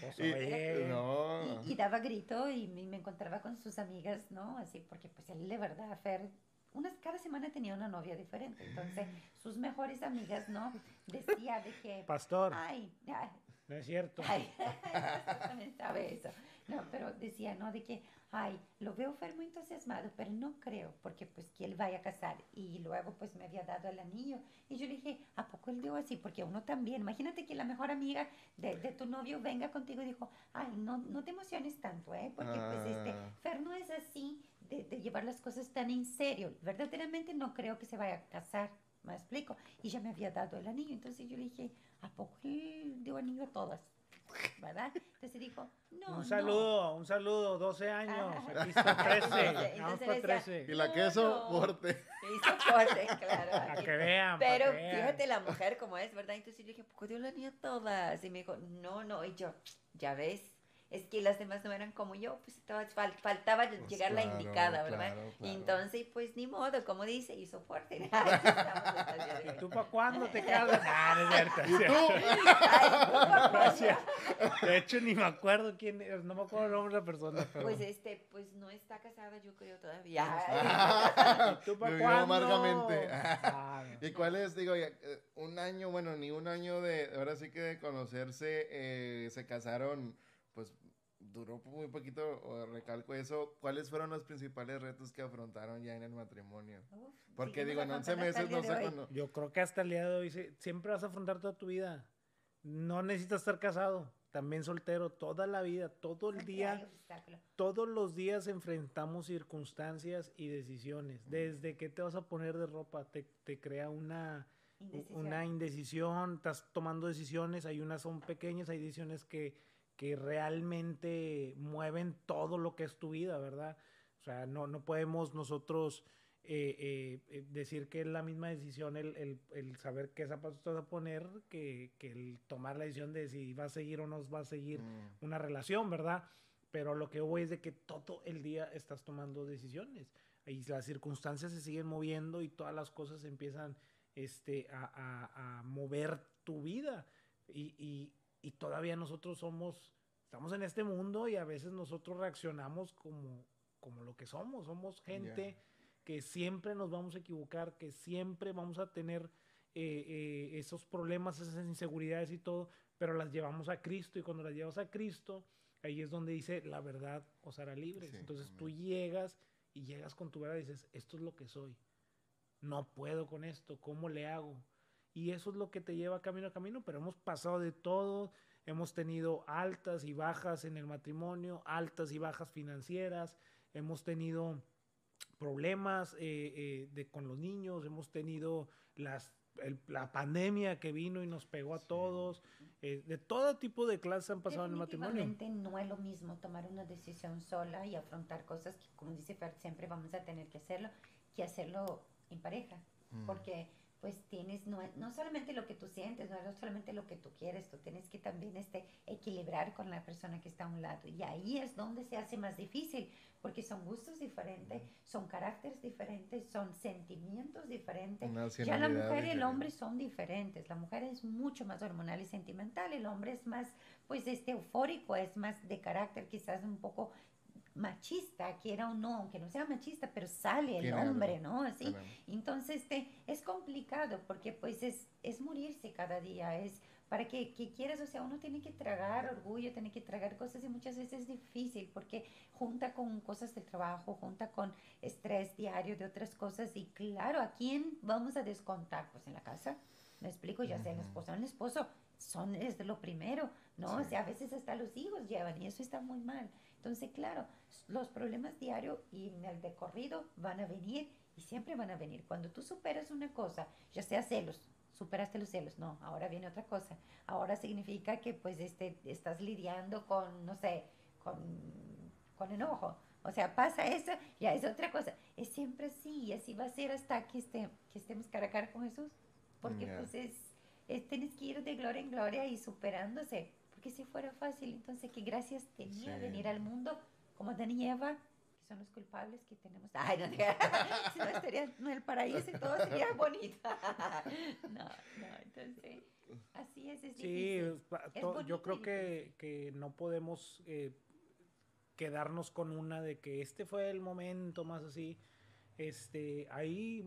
Pues, y, no. y, daba grito y me, encontraba con sus amigas, ¿no? Así, porque pues él de verdad, Fer, unas, cada semana tenía una novia diferente. Entonces, sus mejores amigas, ¿no? Decía de que... Pastor. Ay, ay. No es cierto. Ay, también sabe eso. No, pero decía, ¿no? De que, ay, lo veo Fer muy entusiasmado, pero no creo, porque pues que él vaya a casar. Y luego pues me había dado el anillo. Y yo le dije, ¿a poco él dio así? Porque uno también, imagínate que la mejor amiga de, de tu novio venga contigo y dijo, ay, no, no te emociones tanto, ¿eh? Porque pues este, ah. Fer no es así de, de llevar las cosas tan en serio. Verdaderamente no creo que se vaya a casar. ¿Me explico? Y ya me había dado el anillo. Entonces yo le dije, ¿a poco él dio anillo a todas? ¿verdad? Entonces dijo, no. Un saludo, un saludo, 12 años. Aquí está 13. Vamos 13. Y la queso, porte. Hizo porte, claro. A que vean. Pero fíjate la mujer como es, ¿verdad? Entonces yo dije, ¿por qué dio la niña todas? Y me dijo, no, no. Y yo, ya ves es que las demás no eran como yo, pues faltaba pues llegar la indicada, ¿verdad? Y entonces, pues ni modo, como dice, hizo fuerte. ¿Y tú para cuándo te casas? Ah, no es cierto. Gracias. De hecho, ni me acuerdo quién es, no me acuerdo el nombre de la persona. Pues este, pues no está casada, yo creo todavía. ¿Y tú para cuándo? amargamente. Ah, ¿Y cuál es, digo, eh, un año, bueno, ni un año de, ahora sí que de conocerse, eh, se casaron pues duró muy poquito, recalco eso. ¿Cuáles fueron los principales retos que afrontaron ya en el matrimonio? Porque digo, en 11 meses no sé cuándo. Yo creo que hasta el día de hoy siempre vas a afrontar toda tu vida. No necesitas estar casado, también soltero, toda la vida, todo el día. Todos los días enfrentamos circunstancias y decisiones. Desde que te vas a poner de ropa, te, te crea una. Una indecisión, estás tomando decisiones, hay unas son pequeñas, hay decisiones que, que realmente mueven todo lo que es tu vida, ¿verdad? O sea, no, no podemos nosotros eh, eh, decir que es la misma decisión el, el, el saber qué zapatos te vas a poner que, que, el tomar la decisión de si va a seguir o no va a seguir mm. una relación, ¿verdad? Pero lo que voy es de que todo el día estás tomando decisiones y las circunstancias se siguen moviendo y todas las cosas empiezan este, a, a, a mover tu vida. Y, y, y todavía nosotros somos, estamos en este mundo y a veces nosotros reaccionamos como, como lo que somos, somos gente que siempre nos vamos a equivocar, que siempre vamos a tener eh, eh, esos problemas, esas inseguridades y todo, pero las llevamos a Cristo y cuando las llevas a Cristo, ahí es donde dice, la verdad os hará libres. Entonces tú llegas y llegas con tu verdad y dices, esto es lo que soy. No puedo con esto, ¿cómo le hago? Y eso es lo que te lleva camino a camino, pero hemos pasado de todo, hemos tenido altas y bajas en el matrimonio, altas y bajas financieras, hemos tenido problemas eh, eh, de, con los niños, hemos tenido las, la pandemia que vino y nos pegó a todos, eh, de todo tipo de clases han pasado en el matrimonio. no es lo mismo tomar una decisión sola y afrontar cosas que, como dice Fer, siempre vamos a tener que hacerlo, que hacerlo en pareja, mm. porque pues tienes, no, no solamente lo que tú sientes, no solamente lo que tú quieres, tú tienes que también este, equilibrar con la persona que está a un lado. Y ahí es donde se hace más difícil, porque son gustos diferentes, son caracteres diferentes, son sentimientos diferentes. Ya la mujer y el hombre son diferentes. La mujer es mucho más hormonal y sentimental, el hombre es más, pues, este eufórico, es más de carácter, quizás un poco machista, quiera o no, aunque no sea machista, pero sale el hombre, ¿no? Así. Entonces, este, es complicado porque pues es, es morirse cada día, es para que, que, quieras, o sea, uno tiene que tragar orgullo, tiene que tragar cosas y muchas veces es difícil porque junta con cosas del trabajo, junta con estrés diario de otras cosas y claro, ¿a quién vamos a descontar? Pues en la casa, me explico, ya sea el esposo o el esposo, son, es lo primero, ¿no? O sea, a veces hasta los hijos llevan y eso está muy mal. Entonces, claro, los problemas diarios y en el decorrido van a venir y siempre van a venir. Cuando tú superas una cosa, ya sea celos, superaste los celos, no, ahora viene otra cosa. Ahora significa que pues este, estás lidiando con, no sé, con, con enojo. O sea, pasa eso, ya es otra cosa. Es siempre así y así va a ser hasta que, esté, que estemos cara a cara con Jesús. Porque pues es, tienes que ir de gloria en gloria y superándose si fuera fácil, entonces qué gracias tenía venir al mundo como Dan y Eva, que son los culpables que tenemos. Ay, no, si no estaría en el paraíso y todo sería bonito. no, no, entonces, así es. es sí, yo creo que, que, no podemos eh, quedarnos con una de que este fue el momento más así este, ahí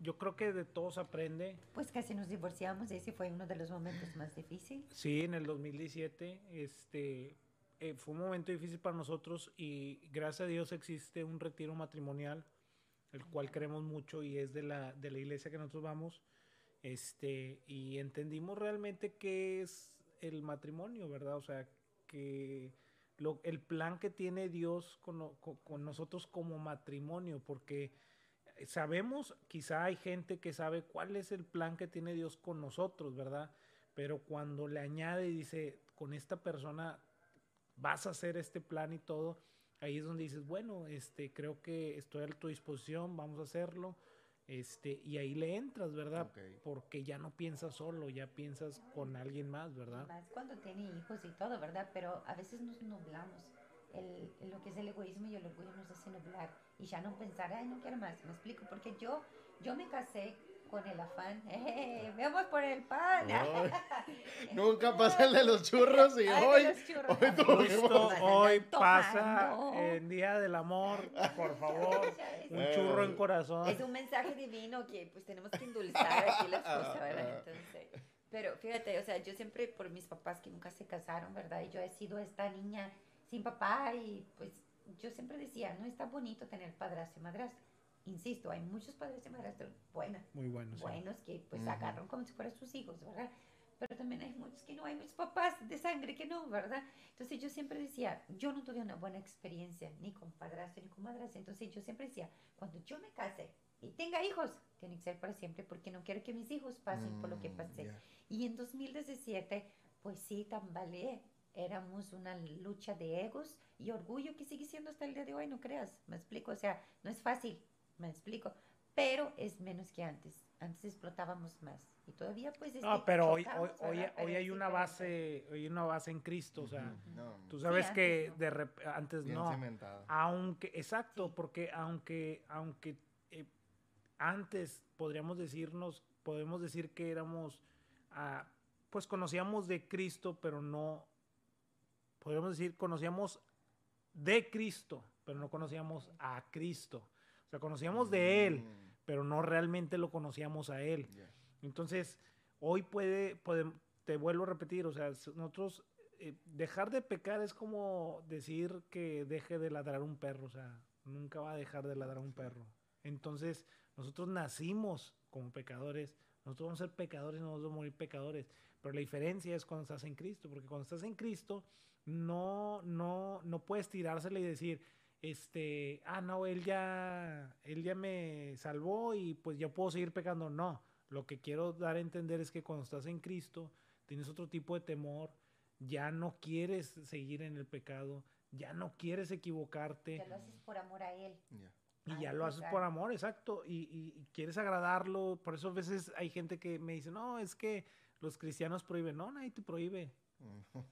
yo creo que de todos aprende. Pues casi nos divorciamos, ese fue uno de los momentos más difíciles. Sí, en el 2017, este, eh, fue un momento difícil para nosotros y gracias a Dios existe un retiro matrimonial, el cual creemos mucho y es de la, de la iglesia que nosotros vamos, este, y entendimos realmente qué es el matrimonio, ¿verdad? O sea, que el plan que tiene Dios con, con, nosotros como matrimonio, porque sabemos, quizá hay gente que sabe cuál es el plan que tiene Dios con nosotros, ¿verdad? Pero cuando le añade y dice, con esta persona vas a hacer este plan y todo, ahí es donde dices, bueno, este, creo que estoy a tu disposición, vamos a hacerlo. Este, y ahí le entras, ¿verdad? Porque ya no piensas solo, ya piensas con alguien más, ¿verdad? Más cuando tiene hijos y todo, ¿verdad? Pero a veces nos nublamos. El, lo que es el egoísmo y el orgullo nos hace nublar y ya no pensar, ay, no quiero más. Me explico, porque yo, yo me casé con el afán. ¡Eh, veamos por el pan! nunca pasa el de los churros y hoy, hoy, hoy pasa el Día del Amor, por favor, un churro en corazón. Es un mensaje divino que pues tenemos que endulzar aquí las cosas, ¿verdad? Entonces, pero fíjate, o sea, yo siempre por mis papás que nunca se casaron, ¿verdad? Y yo he sido esta niña sin papá y pues yo siempre decía, no está bonito tener padrastro y madrastra insisto, hay muchos padres y madrastros buenos. Muy buenos. Buenos que pues agarran como si fueran sus hijos, ¿verdad? Pero también hay muchos que no, hay muchos papás de sangre que no, ¿verdad? Entonces yo siempre decía, yo no tuve una buena experiencia ni con padrastro ni con madrastra. Entonces yo siempre decía, cuando yo me case y tenga hijos, tiene que ser para siempre porque no quiero que mis hijos pasen por lo que mm, pasé. Y en 2017, pues sí, tambaleé. Éramos una lucha de egos y orgullo que sigue siendo hasta el día de hoy, no creas. Me explico, o sea, no es fácil me explico. Pero es menos que antes. Antes explotábamos más. Y todavía pues... no, este, pero hoy, hoy, hoy, hay una base, hoy hay una base en Cristo. O sea, tú sabes que de antes no. Aunque, exacto, porque aunque, aunque eh, antes podríamos decirnos, podemos decir que éramos, ah, pues conocíamos de Cristo, pero no, podríamos decir, conocíamos de Cristo, pero no conocíamos a Cristo conocíamos de Él, mm. pero no realmente lo conocíamos a Él. Entonces, hoy puede, te vuelvo a repetir, o sea, nosotros eh, dejar de pecar es como decir que deje de ladrar un perro, o sea, nunca va a dejar de ladrar un perro. Entonces, nosotros nacimos como pecadores, nosotros vamos a ser pecadores, no vamos a morir pecadores, pero la diferencia es cuando estás en Cristo, porque cuando estás en Cristo, no, no, no puedes tirársela y decir, este, ah, no, él ya, él ya me salvó y pues ya puedo seguir pecando. No, lo que quiero dar a entender es que cuando estás en Cristo, tienes otro tipo de temor, ya no quieres seguir en el pecado, ya no quieres equivocarte. Ya lo haces por amor a Él. Y ya lo haces por amor, exacto. Y, y, quieres agradarlo. Por eso a veces hay gente que me dice, no, es que los cristianos prohíben. No, nadie te prohíbe.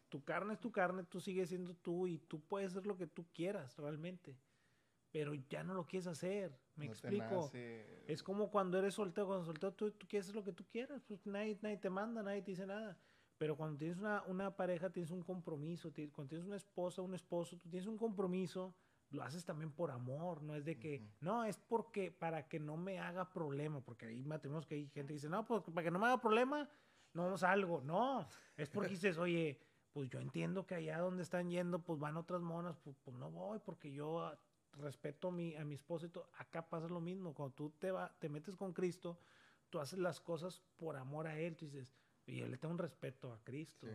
Tu carne es tu carne, tú sigues siendo tú y tú puedes hacer lo que tú quieras realmente. Pero ya no lo quieres hacer. Me explico. Es como cuando eres soltero. Cuando soltero tú, tú, quieres hacer lo que tú quieras. Pues nadie, nadie te manda, nadie te dice nada. Pero cuando tienes una, una pareja, tienes un compromiso. Cuando tienes una esposa, un esposo, tú tienes un compromiso lo haces también por amor, no es de que, no, es porque para que no me haga problema, porque ahí matrimonios que hay gente que dice, no, pues para que no me haga problema, no vamos a algo. No, es porque dices, oye, pues yo entiendo que allá donde están yendo, pues van otras monas, pues, pues no voy, porque yo ah, respeto a mi, a mi esposo y todo. Acá pasa lo mismo, cuando tú te, va, te metes con Cristo, tú haces las cosas por amor a Él, tú dices, y yo le tengo un respeto a Cristo,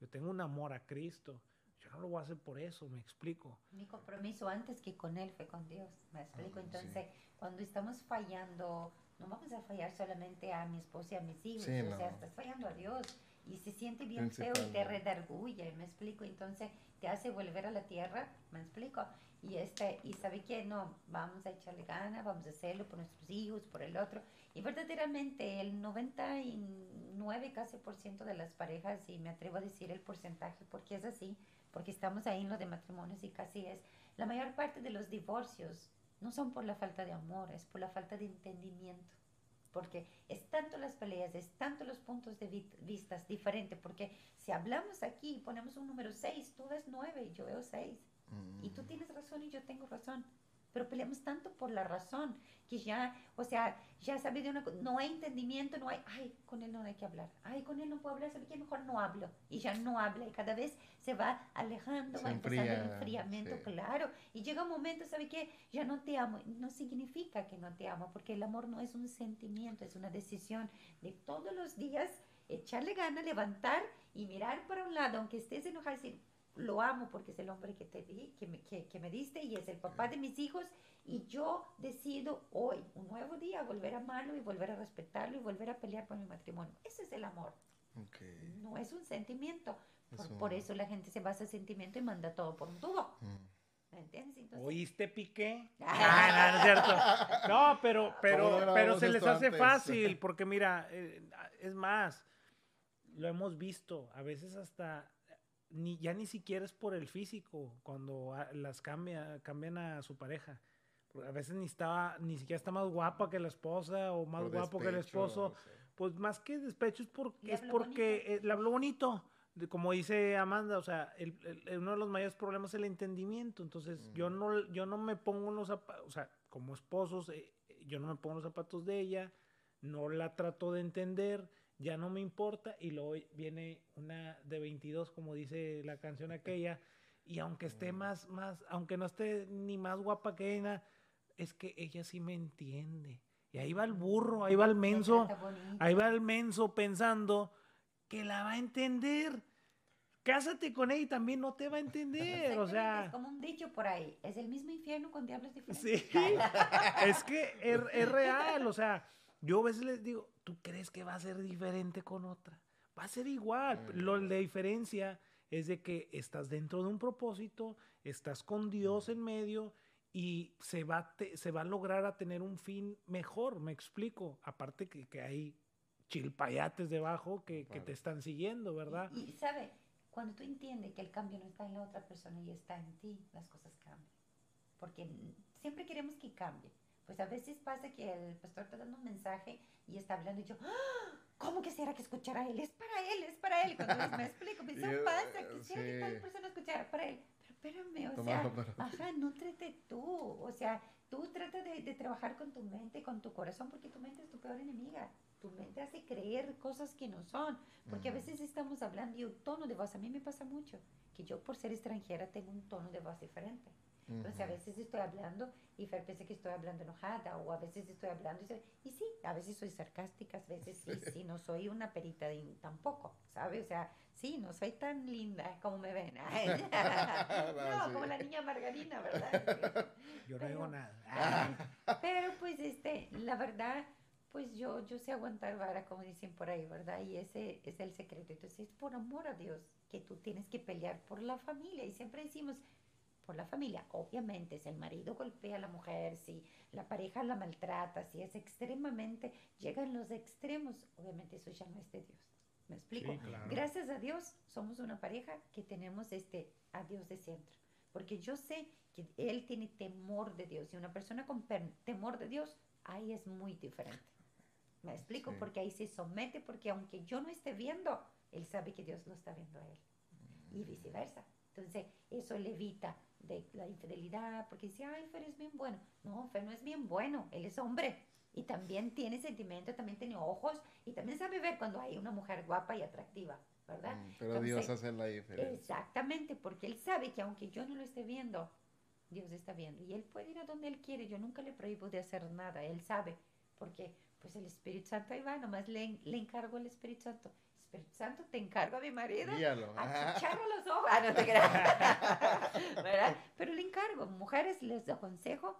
yo tengo un amor a Cristo yo no lo voy a hacer por eso, me explico. Mi compromiso antes que con Él fue con Dios, me explico. Entonces, cuando estamos fallando, no vamos a fallar solamente a mi esposa y a mis hijos, o sea, estás fallando a Dios y se siente bien feo y te redarguye, me explico. Entonces, te hace volver a la tierra, me explico. Y, este, y sabe que no, vamos a echarle ganas, vamos a hacerlo por nuestros hijos, por el otro. Y verdaderamente el 99 casi por ciento de las parejas, y me atrevo a decir el porcentaje porque es así, porque estamos ahí en lo de matrimonios y casi es, la mayor parte de los divorcios no son por la falta de amor, es por la falta de entendimiento. Porque es tanto las peleas, es tanto los puntos de vista diferentes, porque si hablamos aquí y ponemos un número 6, tú ves 9 y yo veo 6. Y tú mm. tienes razón y yo tengo razón pero peleamos tanto por la razón que ya, o sea, ya sabe de una no hay entendimiento, no hay, ay, con él no hay que hablar, ay, con él no puedo hablar, ¿sabe qué? Mejor no hablo. Y ya no habla y cada vez se va alejando, va empezando el enfriamiento, claro. Y llega un momento, ¿sabe qué? Ya no te amo. No significa que no te amo, porque el amor no es un sentimiento, es una decisión de todos los días echarle gana, levantar y mirar para un lado, aunque estés enojado, decir, lo amo porque es el hombre que te di, que me, que, que me diste y es el papá de mis hijos y yo decido hoy, un nuevo día, volver a amarlo y volver a respetarlo y volver a pelear por mi matrimonio. Ese es el amor. No es un sentimiento. Por, eso la gente se basa en sentimiento y manda todo por un tubo. Mm. ¿Me entiendes? ¿Oíste, Piqué? Ah, no, es cierto. No, pero, pero, pero se les hace fácil porque mira, eh, es más, lo hemos visto, a veces hasta ni, ya ni siquiera es por el físico cuando las cambia, cambian a su pareja. A veces ni estaba, ni siquiera está más guapa que la esposa o más guapo que el esposo. Pues más que despecho es porque, es porque eh, le habló bonito. Como dice Amanda, o sea, el, uno de los mayores problemas es el entendimiento. Entonces, yo no yo no me pongo los zapatos, o sea, como esposos, eh, yo no me pongo los zapatos de ella, no la trato de entender ya no me importa y luego viene una de 22 como dice la canción aquella y aunque esté mm. más más aunque no esté ni más guapa que ella es que ella sí me entiende. Y ahí va el burro ahí va el menso ahí va el menso pensando que la va a entender. Cásate con ella y también no te va a entender, o sea... Es como un dicho por ahí, es el mismo infierno con diablos diferentes. Sí, es que es, es, real, o sea, yo a veces les digo, ¿tú crees que va a ser diferente con otra? Va a ser igual. Lo, la diferencia es de que estás dentro de un propósito, estás con Dios en medio y se va, se va a lograr a tener un fin mejor, me explico. Aparte que, que hay chilpayates debajo que, que, te están siguiendo, ¿verdad? Y, y, sabe, cuando tú entiendes que el cambio no está en la otra persona y está en ti, las cosas cambian. Porque siempre queremos que cambie. Pues a veces pasa que el pastor está dando un mensaje y está hablando y yo, ¡Ah! ¿cómo que será que escuchará él? Es para él, es para él. Cuando me explico, me dice, pasa que sí. que tal persona escuchara para él. Pero espérame, o sea, ajá, no trate tú, o sea, tú trata de, de, trabajar con tu mente, con tu corazón, porque tu mente es tu peor enemiga. Tu mente hace creer cosas que no son, porque a veces estamos hablando y un tono de voz, a mí me pasa mucho, que yo por ser extranjera tengo un tono de voz diferente. Entonces a veces estoy hablando y Fer piensa que estoy hablando enojada o a veces estoy hablando y, y sí, a veces soy sarcástica, a veces sí, sí, no soy una perita de, tampoco, ¿sabes? O sea, sí, no soy tan linda como me ven. no, como la niña Margarina, ¿verdad? Yo no digo nada. pero pues este, la verdad, pues yo, yo sé aguantar vara, como dicen por ahí, ¿verdad? Y ese es el secreto. Entonces es por amor a Dios que tú tienes que pelear por la familia y siempre decimos por la familia. Obviamente, si el marido golpea a la mujer, si la pareja la maltrata, si es extremadamente, llegan los extremos, obviamente eso ya no es de Dios. ¿Me explico? Gracias a Dios somos una pareja que tenemos este a Dios de centro. Porque yo sé que Él tiene temor de Dios y una persona con temor de Dios, ahí es muy diferente. ¿Me explico? Porque ahí se somete, porque aunque yo no esté viendo, Él sabe que Dios lo está viendo a Él. Y viceversa. Entonces, eso le evita de la infidelidad, porque dice, ay, Fer es bien bueno. No, Fer no es bien bueno, él es hombre. Y también tiene sentimiento, también tiene ojos y también sabe ver cuando hay una mujer guapa y atractiva, ¿verdad? Mm, pero Dios hace la diferencia. Exactamente, porque él sabe que aunque yo no lo esté viendo, Dios está viendo. Y él puede ir a donde él quiere. Yo nunca le prohíbo de hacer nada. Él sabe, porque pues el Espíritu Santo ahí va, nomás le, le encargo al Espíritu Santo. Espíritu Santo, te encargo a mi marido Dígalo. a los ojos. Ah, no te ¿verdad? Pero le encargo. Mujeres les aconsejo,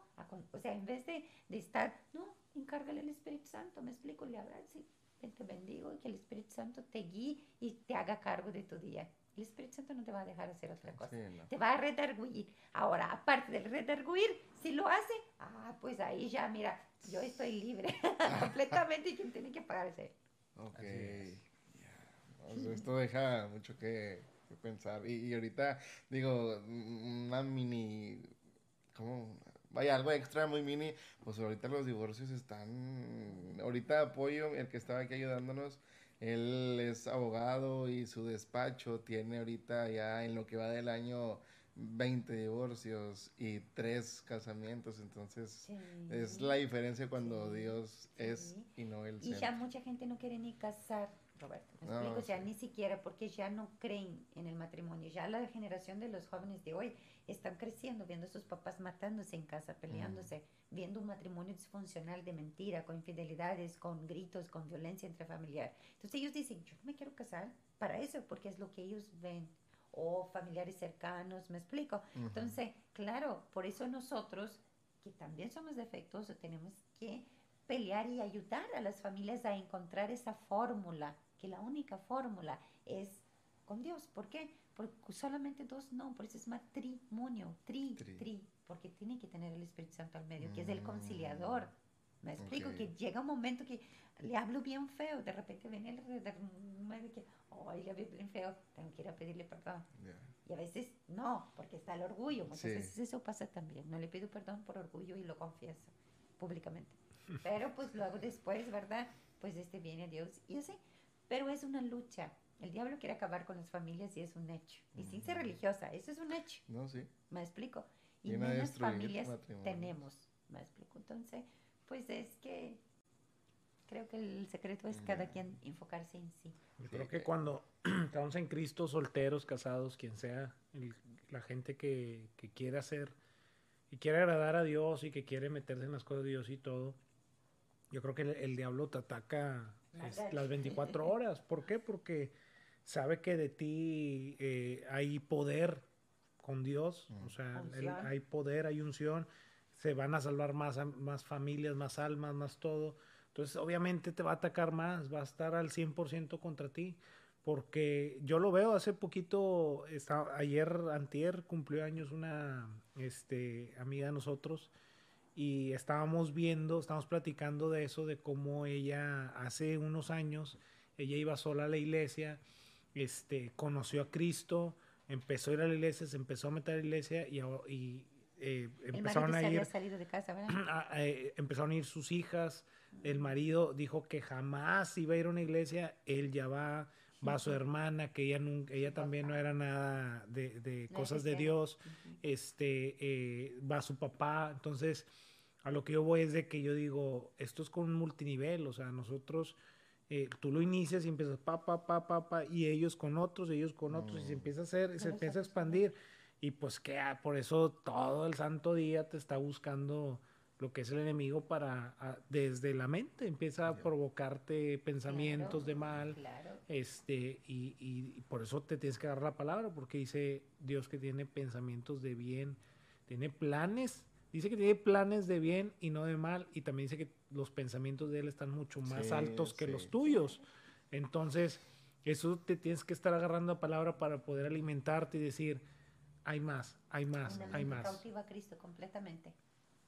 o sea, en vez de, de estar, no, encárgale al Espíritu Santo. Me explico, le hablan, sí, te bendigo y que el Espíritu Santo te guíe y te haga cargo de tu día. El Espíritu Santo no te va a dejar hacer otra cosa. Te va a redarguir. Ahora, aparte del redarguir, si lo hace, ah, pues ahí ya, mira, yo estoy libre completamente y quien tiene que Esto deja mucho que, pensar. Y, ahorita, digo, una mini. ¿Cómo? Vaya, algo extra muy mini. Pues ahorita los divorcios están. Ahorita apoyo, el que estaba aquí ayudándonos. Él es abogado y su despacho tiene ahorita ya en lo que va del año 20 divorcios y 3 casamientos, entonces es la diferencia cuando Dios es y no el Y ya mucha gente no quiere ni casar Roberto. Me explico, ya ni siquiera porque ya no creen en el matrimonio. Ya la generación de los jóvenes de hoy están creciendo, viendo a sus papás matándose en casa, peleándose, viendo un matrimonio disfuncional de mentira, con infidelidades, con gritos, con violencia intrafamiliar. Entonces ellos dicen, yo no me quiero casar para eso, porque es lo que ellos ven. O familiares cercanos, me explico. Entonces, claro, por eso nosotros, que también somos defectuosos, tenemos que pelear y ayudar a las familias a encontrar esa fórmula que la única fórmula es con Dios. ¿Por qué? Porque solamente dos no, por eso es matrimonio, tri, tri, porque tiene que tener el Espíritu Santo al medio, que es el conciliador. Mm, Me explico que llega un momento que le hablo bien feo, de repente viene el que, ay, le hablo bien feo, tengo que ir a pedirle perdón. Y a veces no, porque está el orgullo. Muchas veces eso pasa también. No le pido perdón por orgullo y lo confieso públicamente. Pero pues luego después, ¿verdad? Pues este viene a Dios y así. Pero es una lucha. El diablo quiere acabar con las familias y es un hecho. Y sin ser religiosa, eso es un hecho. No, sí. Me explico. Y menos familias tenemos. Me explico. Entonces, pues es que creo que el secreto es cada quien enfocarse en sí. Yo creo que cuando estamos en Cristo, solteros, casados, quien sea, la gente que, que quiere hacer y quiere agradar a Dios y que quiere meterse en las cosas de Dios y todo, yo creo que el diablo te ataca las 24 horas. ¿Por qué? Porque sabe que de ti eh, hay poder con Dios, o sea, hay poder, hay unción, se van a salvar más, más familias, más almas, más todo. Entonces, obviamente te va a atacar más, va a estar al 100% contra ti, porque yo lo veo hace poquito, ayer, antier, cumplió años una este, amiga de nosotros, y estábamos viendo, estábamos platicando de eso, de cómo ella hace unos años, ella iba sola a la iglesia, este, conoció a Cristo, empezó a ir a la iglesia, se empezó a meter a la iglesia y, y eh, empezaron a ir... De casa, eh, empezaron a ir sus hijas, el marido dijo que jamás iba a ir a una iglesia, él ya va, va su hermana, que ella, nunca, ella también no era nada de, cosas de Dios, este, eh, va su papá, entonces a lo que yo voy es de que yo digo, esto es con un multinivel, o sea, nosotros, eh, tú lo inicias y empiezas pa, pa, pa, pa, pa, y ellos con otros, ellos con otros, y se empieza a hacer, se empieza a expandir. Y pues que ah, por eso todo el santo día te está buscando lo que es el enemigo para, desde la mente, empieza a provocarte pensamientos de mal, este, y, y por eso te tienes que dar la palabra, porque dice Dios que tiene pensamientos de bien, tiene planes Dice que tiene planes de bien y no de mal, y también dice que los pensamientos de él están mucho más altos que los tuyos. Entonces, eso te tienes que estar agarrando a palabra para poder alimentarte y decir, hay más, hay más, hay más. cautiva a Cristo completamente,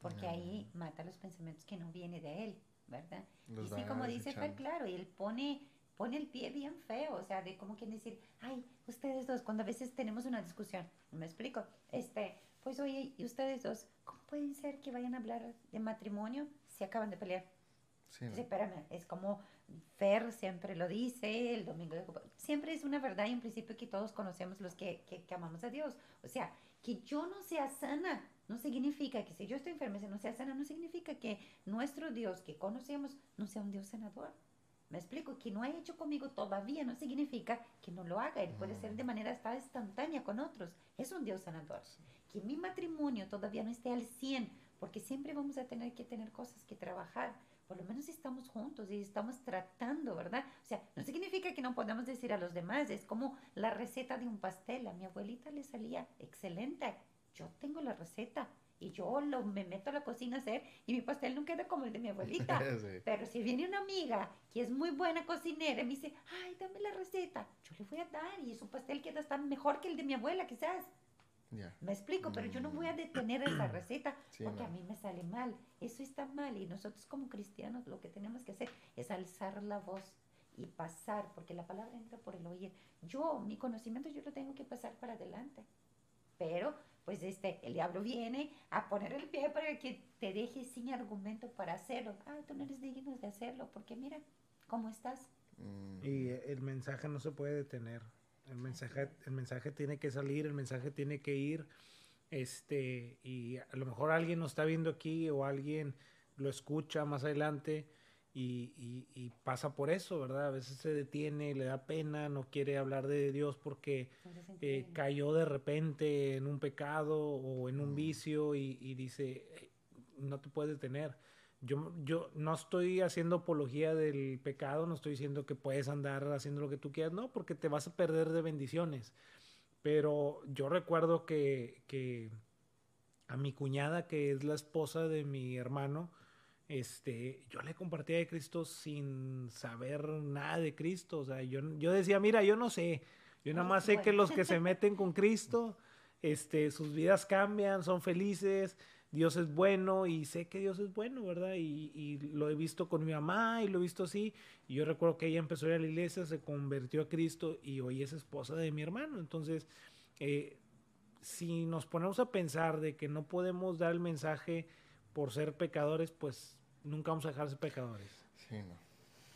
porque ahí mata los pensamientos que no vienen de Él, ¿verdad? y sí, como dice Fer, claro, y Él pone, pone el pie bien feo, o sea, de como quien decir, ay, ustedes dos, cuando a veces tenemos una discusión, ¿me explico? Este, pues oye, ¿y ustedes dos, cómo pueden ser que vayan a hablar de matrimonio si acaban de pelear? Sí, espérame, es como Fer siempre lo dice, el domingo de siempre es una verdad y un principio que todos conocemos los que, que, amamos a Dios. O sea, que yo no sea sana no significa que si yo estoy enferma y no sea sana, no significa que nuestro Dios que conocemos no sea un Dios sanador. Me explico, que no ha hecho conmigo todavía no significa que no lo haga. Él puede ser de manera hasta instantánea con otros. Es un Dios sanador. Que mi matrimonio todavía no esté al 100, porque siempre vamos a tener que tener cosas que trabajar por lo menos estamos juntos y estamos tratando, ¿verdad? O sea, no significa que no podamos decir a los demás, es como la receta de un pastel. A mi abuelita le salía excelente. Yo tengo la receta y yo lo, me meto a la cocina a hacer y mi pastel no queda como el de mi abuelita. Pero si viene una amiga que es muy buena cocinera y me dice, ay, dame la receta, yo le voy a dar y su pastel queda hasta mejor que el de mi abuela, quizás. Me explico, pero yo no voy a mm. detener esa receta porque a mí me sale mal. Eso está mal y nosotros como cristianos lo que tenemos que hacer es alzar la voz y pasar, porque la palabra entra por el oír. Yo, mi conocimiento, yo lo tengo que pasar para adelante. Pero, pues, este, el diablo viene a poner el pie para que te dejes sin argumento para hacerlo. Ay, tú no eres digno de hacerlo, porque mira cómo estás. Mm. Y el mensaje no se puede detener. El mensaje, el mensaje tiene que salir, el mensaje tiene que ir. Este, y a lo mejor alguien nos está viendo aquí o alguien lo escucha más adelante y, y, pasa por eso, ¿verdad? A veces se detiene, le da pena, no quiere hablar de Dios porque eh, cayó de repente en un pecado o en un mm. vicio y, y dice, no te puedes detener yo, yo no estoy haciendo apología del pecado, no estoy diciendo que puedes andar haciendo lo que tú quieras, no, porque te vas a perder de bendiciones. Pero yo recuerdo que, que a mi cuñada, que es la esposa de mi hermano, este, yo le compartía de Cristo sin saber nada de Cristo. O sea, yo, yo decía, mira, yo no sé, yo nada más sé que los que se meten con Cristo, este, sus vidas cambian, son felices, Dios es bueno y sé que Dios es bueno, ¿verdad? Y, lo he visto con mi mamá y lo he visto así. Y yo recuerdo que ella empezó a ir a la iglesia, se convirtió a Cristo y hoy es esposa de mi hermano. Entonces, eh, si nos ponemos a pensar de que no podemos dar el mensaje por ser pecadores, pues nunca vamos a dejar de ser pecadores. Sí, no.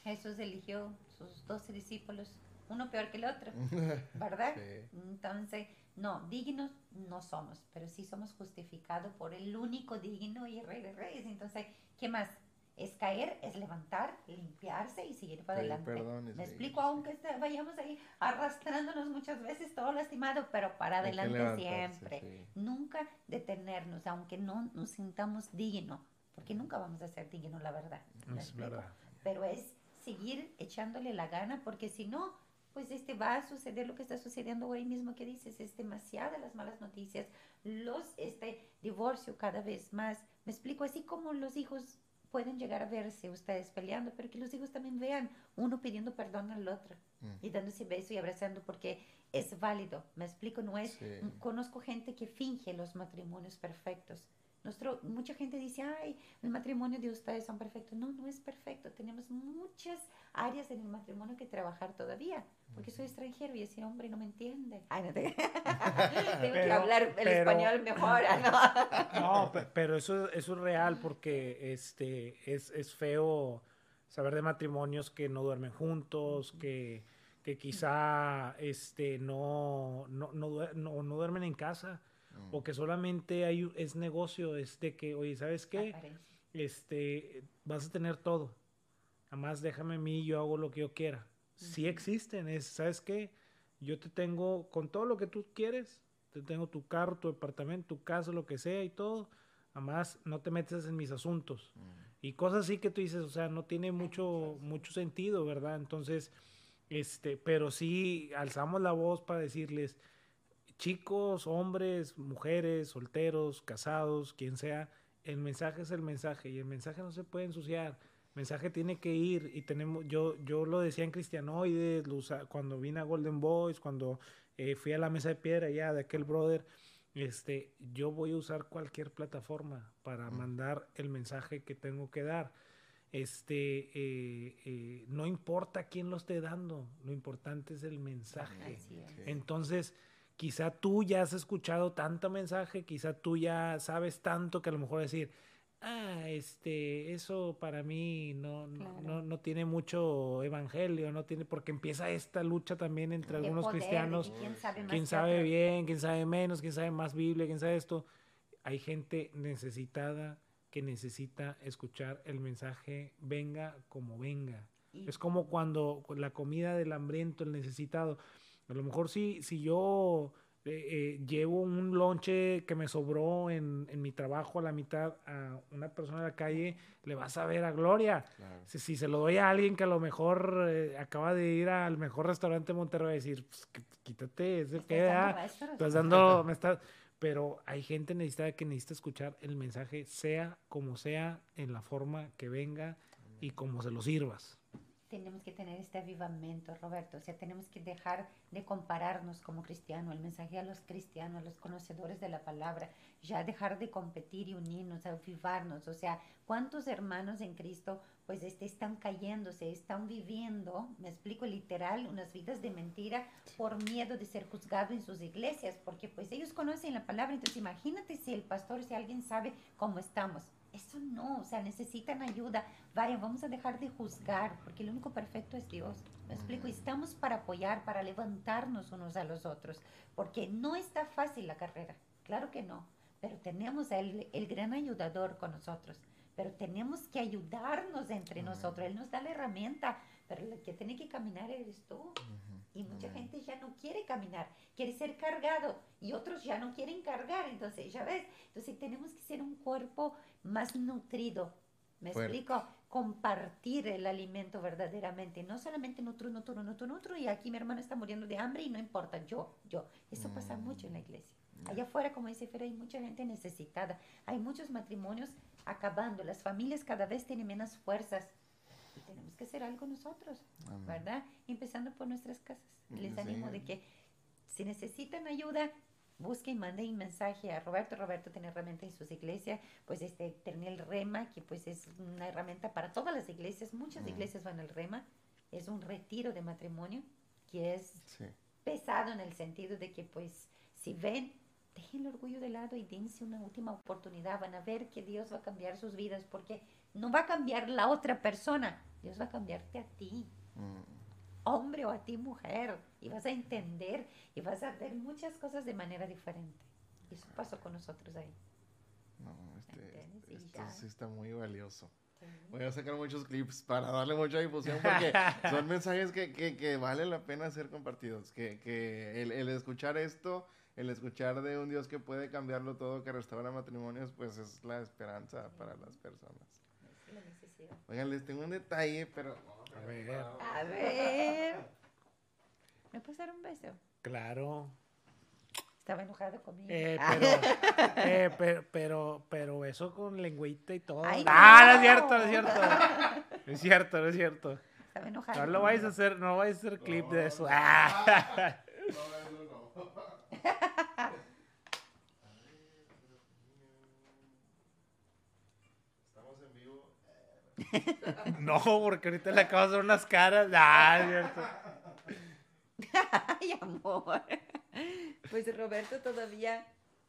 Jesús eligió sus doce discípulos, uno peor que el otro, ¿verdad? Sí. Entonces no, dignos no somos, pero sí somos justificados por el único digno y rey de reyes. Entonces, ¿qué más? Es caer, es levantar, limpiarse y seguir para adelante. Me explico, aunque vayamos ahí arrastrándonos muchas veces, todo lastimado, pero para adelante siempre. Nunca detenernos, aunque no nos sintamos dignos, porque nunca vamos a ser dignos, la verdad. Pero es seguir echándole la gana, porque si no, pues este va a suceder lo que está sucediendo hoy mismo que dices, es demasiada las malas noticias, los este divorcio cada vez más. Me explico así como los hijos pueden llegar a verse ustedes peleando, pero que los hijos también vean uno pidiendo perdón al otro mm. y dándose beso y abrazando porque es válido. Me explico, no es conozco gente que finge los matrimonios perfectos nuestro, mucha gente dice, ay, el matrimonio de ustedes son perfectos. No, no es perfecto. Tenemos muchas áreas en el matrimonio que trabajar todavía. Porque soy extranjero y ese hombre no me entiende. Ay, no te... Tengo que hablar el español mejor. ¿no? no, pero eso, eso es real porque este, es, es feo saber de matrimonios que no duermen juntos, que, que quizá este, no, no, no, no, no duermen en casa o que solamente hay, es negocio, es de que, oye, ¿sabes qué? Este, vas a tener todo. Además, déjame a mí, yo hago lo que yo quiera. Sí existen, es, ¿sabes qué? Yo te tengo con todo lo que tú quieres, te tengo tu carro, tu departamento, tu casa, lo que sea y todo. Además, no te metes en mis asuntos. Y cosas así que tú dices, o sea, no tiene mucho, mucho sentido, ¿verdad? Entonces, este, pero sí alzamos la voz para decirles, chicos, hombres, mujeres, solteros, casados, quien sea, el mensaje es el mensaje y el mensaje no se puede ensuciar. Mensaje tiene que ir y tenemos, yo, yo lo decía en Cristianoides, cuando vine a Golden Boys, cuando eh, fui a la mesa de piedra ya de aquel brother, este, yo voy a usar cualquier plataforma para mandar el mensaje que tengo que dar. Este, eh, eh, no importa quién lo esté dando, lo importante es el mensaje. Entonces, quizá tú ya has escuchado tanto mensaje, quizá tú ya sabes tanto que a lo mejor decir, ah, este, eso para mí no, no, no, tiene mucho evangelio, no tiene, porque empieza esta lucha también entre algunos cristianos, quién sabe, bien, quién sabe menos, quién sabe más Biblia, quién sabe esto. Hay gente necesitada que necesita escuchar el mensaje, venga como venga. Es como cuando la comida del hambriento, el necesitado. A lo mejor si, si yo eh, eh, llevo un lonche que me sobró en, en, mi trabajo a la mitad a una persona de la calle, le vas a ver a Gloria. Si, si, se lo doy a alguien que a lo mejor eh, acaba de ir al mejor restaurante de Monterrey, va a decir, pues, quítate, ese queda. Estás dando, me estás... Pero hay gente necesitada que necesita escuchar el mensaje, sea como sea, en la forma que venga y como se lo sirvas tenemos que tener este avivamiento, Roberto. O sea, tenemos que dejar de compararnos como cristianos, el mensaje a los cristianos, a los conocedores de la palabra, ya dejar de competir y unirnos, avivarnos. O sea, ¿cuántos hermanos en Cristo pues este, están cayéndose, están viviendo, me explico literal, unas vidas de mentira por miedo de ser juzgado en sus iglesias? Porque pues ellos conocen la palabra, entonces imagínate si el pastor, si alguien sabe cómo estamos eso no, o sea, necesitan ayuda. Vaya, vamos a dejar de juzgar, porque el único perfecto es Dios. ¿Me explico? Estamos para apoyar, para levantarnos unos a los otros, porque no está fácil la carrera, claro que no, pero tenemos el, el gran ayudador con nosotros, pero tenemos que ayudarnos entre nosotros. Él nos da la herramienta, pero el que tiene que caminar eres tú. Y mucha gente ya no quiere caminar, quiere ser cargado y otros ya no quieren cargar. Entonces, ya ves, entonces tenemos que ser un cuerpo más nutrido. ¿Me explico? Compartir el alimento verdaderamente, no solamente nutro, nutro, nutro, nutro, y aquí mi hermano está muriendo de hambre y no importa, yo, yo. Eso pasa mm. mucho en la iglesia. Allá afuera, como dice Fer, hay mucha gente necesitada, hay muchos matrimonios acabando, las familias cada vez tienen menos fuerzas tenemos que hacer algo nosotros, ¿verdad? Empezando por nuestras casas. Les animo de que si necesitan ayuda, busquen, manden un mensaje a Roberto. Roberto tiene herramienta en sus iglesias, pues este, tiene el REMA, que pues es una herramienta para todas las iglesias. Muchas iglesias van al REMA. Es un retiro de matrimonio que es pesado en el sentido de que pues si ven, dejen el orgullo de lado y dense una última oportunidad. Van a ver que Dios va a cambiar sus vidas porque no va a cambiar la otra persona, Dios va a cambiarte a ti. Mm hombre o a ti mujer y vas a entender y vas a ver muchas cosas de manera diferente. Y eso pasó con nosotros ahí. No, este, esto sí está muy valioso. Voy a sacar muchos clips para darle mucha difusión porque son mensajes que, que, que, vale la pena ser compartidos. Que, que el, el, escuchar esto, el escuchar de un Dios que puede cambiarlo todo, que restaura matrimonios, pues es la esperanza para las personas. Es la necesidad. Oigan, les tengo un detalle, pero a ver. A ver. ¿Me puedes dar un beso? Claro. Estaba enojado conmigo. Eh, pero, eh, pero, pero, pero, eso con lengüita y todo. ah, no. es cierto, no es cierto. No es cierto, no es cierto. Estaba enojado. No lo vais a hacer, no vais a hacer clip de eso. Ah. No, no, porque ahorita le acabo de hacer unas caras. Ah, cierto. Ay, amor. Pues Roberto todavía.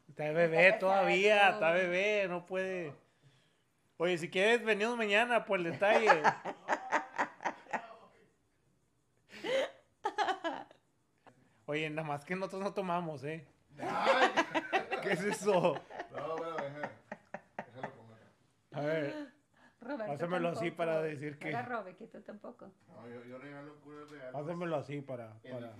Está bebé todavía, está bebé, no puede. Oye, si quieres, venimos mañana por el detalle. Oye, nada más que nosotros no tomamos, ¿eh? ¿Qué es eso? No, bueno, déjalo. A ver. Roberto así para decir que. Para Robe, que tú tampoco. No, yo, yo regalo puros regalos. Hácemelo así para. para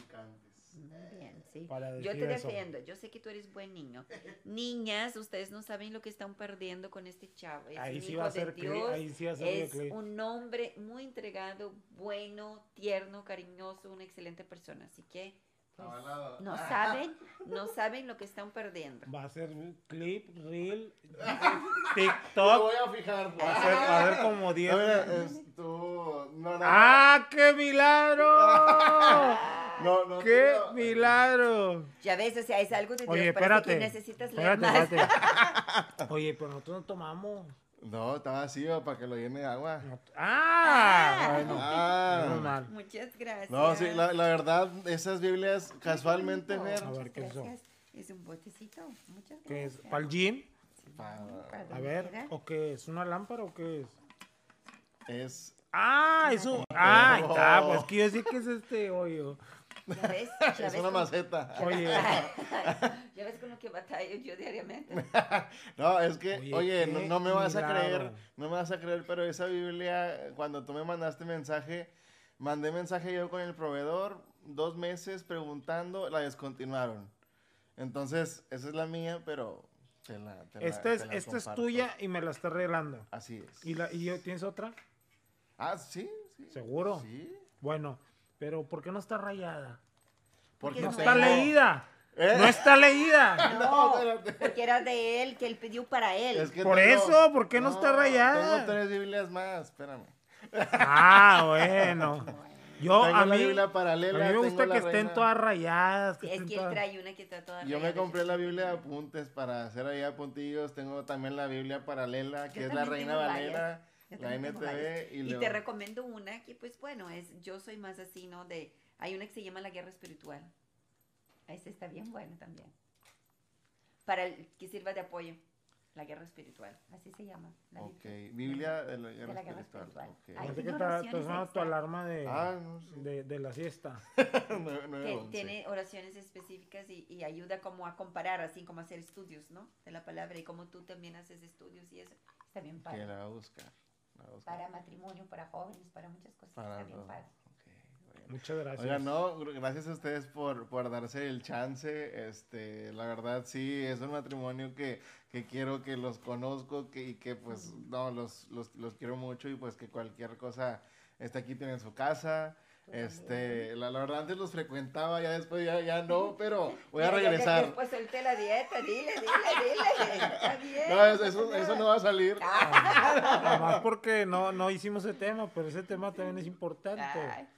Bien, sí. yo te defiendo. Yo sé que tú eres buen niño. Niñas, ustedes no saben lo que están perdiendo con este chavo. Es ahí, sí va a ser Dios, ahí sí va a ser Es un hombre muy entregado, bueno, tierno, cariñoso, una excelente persona. Así que pues, no saben, no saben lo que están perdiendo. Va a ser un clip, reel, TikTok. voy a fijar. Va a ser, va a ser como 10. ¡Ah, qué milagro! No, no. ¡Qué no. milagro! Ya ves, o sea, es algo de Dios. Oye, espérate. que necesitas leer Espérate, más. espérate. Oye, pero nosotros no tomamos. No, está vacío para que lo llene de agua. No- ¡Ah! Bueno, Ah. Muchas gracias. No, sí, la, la verdad, esas Biblias casualmente. Fer, A ver, ¿qué es eso? Es un botecito. Muchas gracias. ¿Qué es? ¿Para el gym? pa- Para A ver. ¿o qué es? ¿Una lámpara o qué es? es ¡Ah! Eso. ¡Ah! Ahí está. Pues que yo sé que es este hoyo. Ya ves, ya Es ves una maceta. Oye. ya ves con lo que batallo yo diariamente. No, es que, Oye, oye, no, me vas a creer, no me vas a creer, pero esa Biblia, cuando tú me mandaste mensaje, mandé mensaje yo con el proveedor, dos meses preguntando, la descontinuaron. Entonces, esa es la mía, pero te la, te la- Esta es, te la esta es tuya y me la estás regalando. Así es. ¿Y, la, y yo, tienes otra? Ah, sí, sí. ¿Seguro? Sí. Bueno, pero ¿por qué no está rayada? Porque No no está tengo- leída. ¿Eh? No está leída. No, porque era de él, que él pidió para él. Es que Por eso, ¿por qué no está rayada? Tengo tres Biblias más, espérame. Ah, bueno. Yo tengo a la mí, Biblia a paralela. mí me tengo gusta que estén Reina- todas rayadas. que es estén que él todas- trae una que está toda Yo me rayada. compré la Biblia de apuntes para hacer ahí apuntillos. Tengo también la Biblia paralela, que Yo es la Reina tengo Valera, varias. La NTV y, te recomiendo una que, pues bueno, es yo soy más así, ¿no? De, hay una que se llama La Guerra Espiritual. Esta está bien buena también. Para el que sirva de apoyo. La Guerra Espiritual. Así se llama. la Ok, Biblia. Biblia de la Guerra la Guerra Espiritual. Espiritual. ok. Ay, Parece que tiene está, sonando tu alarma de, Ah, no, sí. de, de la siesta. Que tiene oraciones específicas y, y ayuda como a comparar, así como a hacer estudios, ¿no? De la palabra y como tú también haces estudios y eso. Está bien Que padre. buscar. la va a buscar. Para matrimonio, para jóvenes, para muchas cosas. Para está bien todo. padre. Muchas gracias. Oigan, no, gr- gracias a ustedes por, por darse el chance. Este, la verdad, sí, es un matrimonio que, que quiero que los conozco que, y que, pues, no, los, los, los quiero mucho y, pues, que cualquier cosa está aquí, tienen su casa. Este, la, la verdad, antes los frecuentaba, ya después ya, ya no, pero voy a regresar. Después solté la dieta, dile, dile, dile. Está bien. No, eso, eso, eso no va a salir. Además porque no, no hicimos ese tema, pero ese tema también es importante. Ay,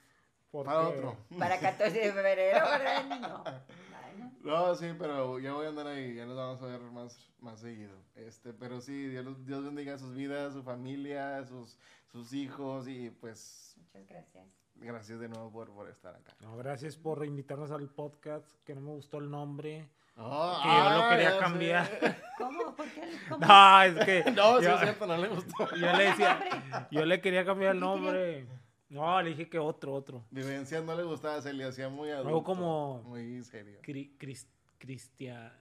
porque- Para otro. para 14 de febrero, ¿verdad? No. Bueno, No, sí, pero ya voy a andar ahí, ya nos vamos a ver más, más seguido. Este, pero sí, Dios, los- Dios bendiga sus vidas, su familia, sus, sus hijos y pues muchas gracias. Gracias de nuevo por, por estar acá. No, gracias por invitarnos al podcast, que no me gustó el nombre. Oh, Que yo lo ah, quería sé. cambiar. ¿Cómo? ¿Por qué? ¿Cómo? No, es que No, sí yo, es cierto, no le gustó. yo le decía, yo le quería cambiar el nombre. No, le dije que otro, otro. Vivencias no le gustaba, se le hacía muy adulto. Luego como- Muy serio. Cri, Cris- Cristia,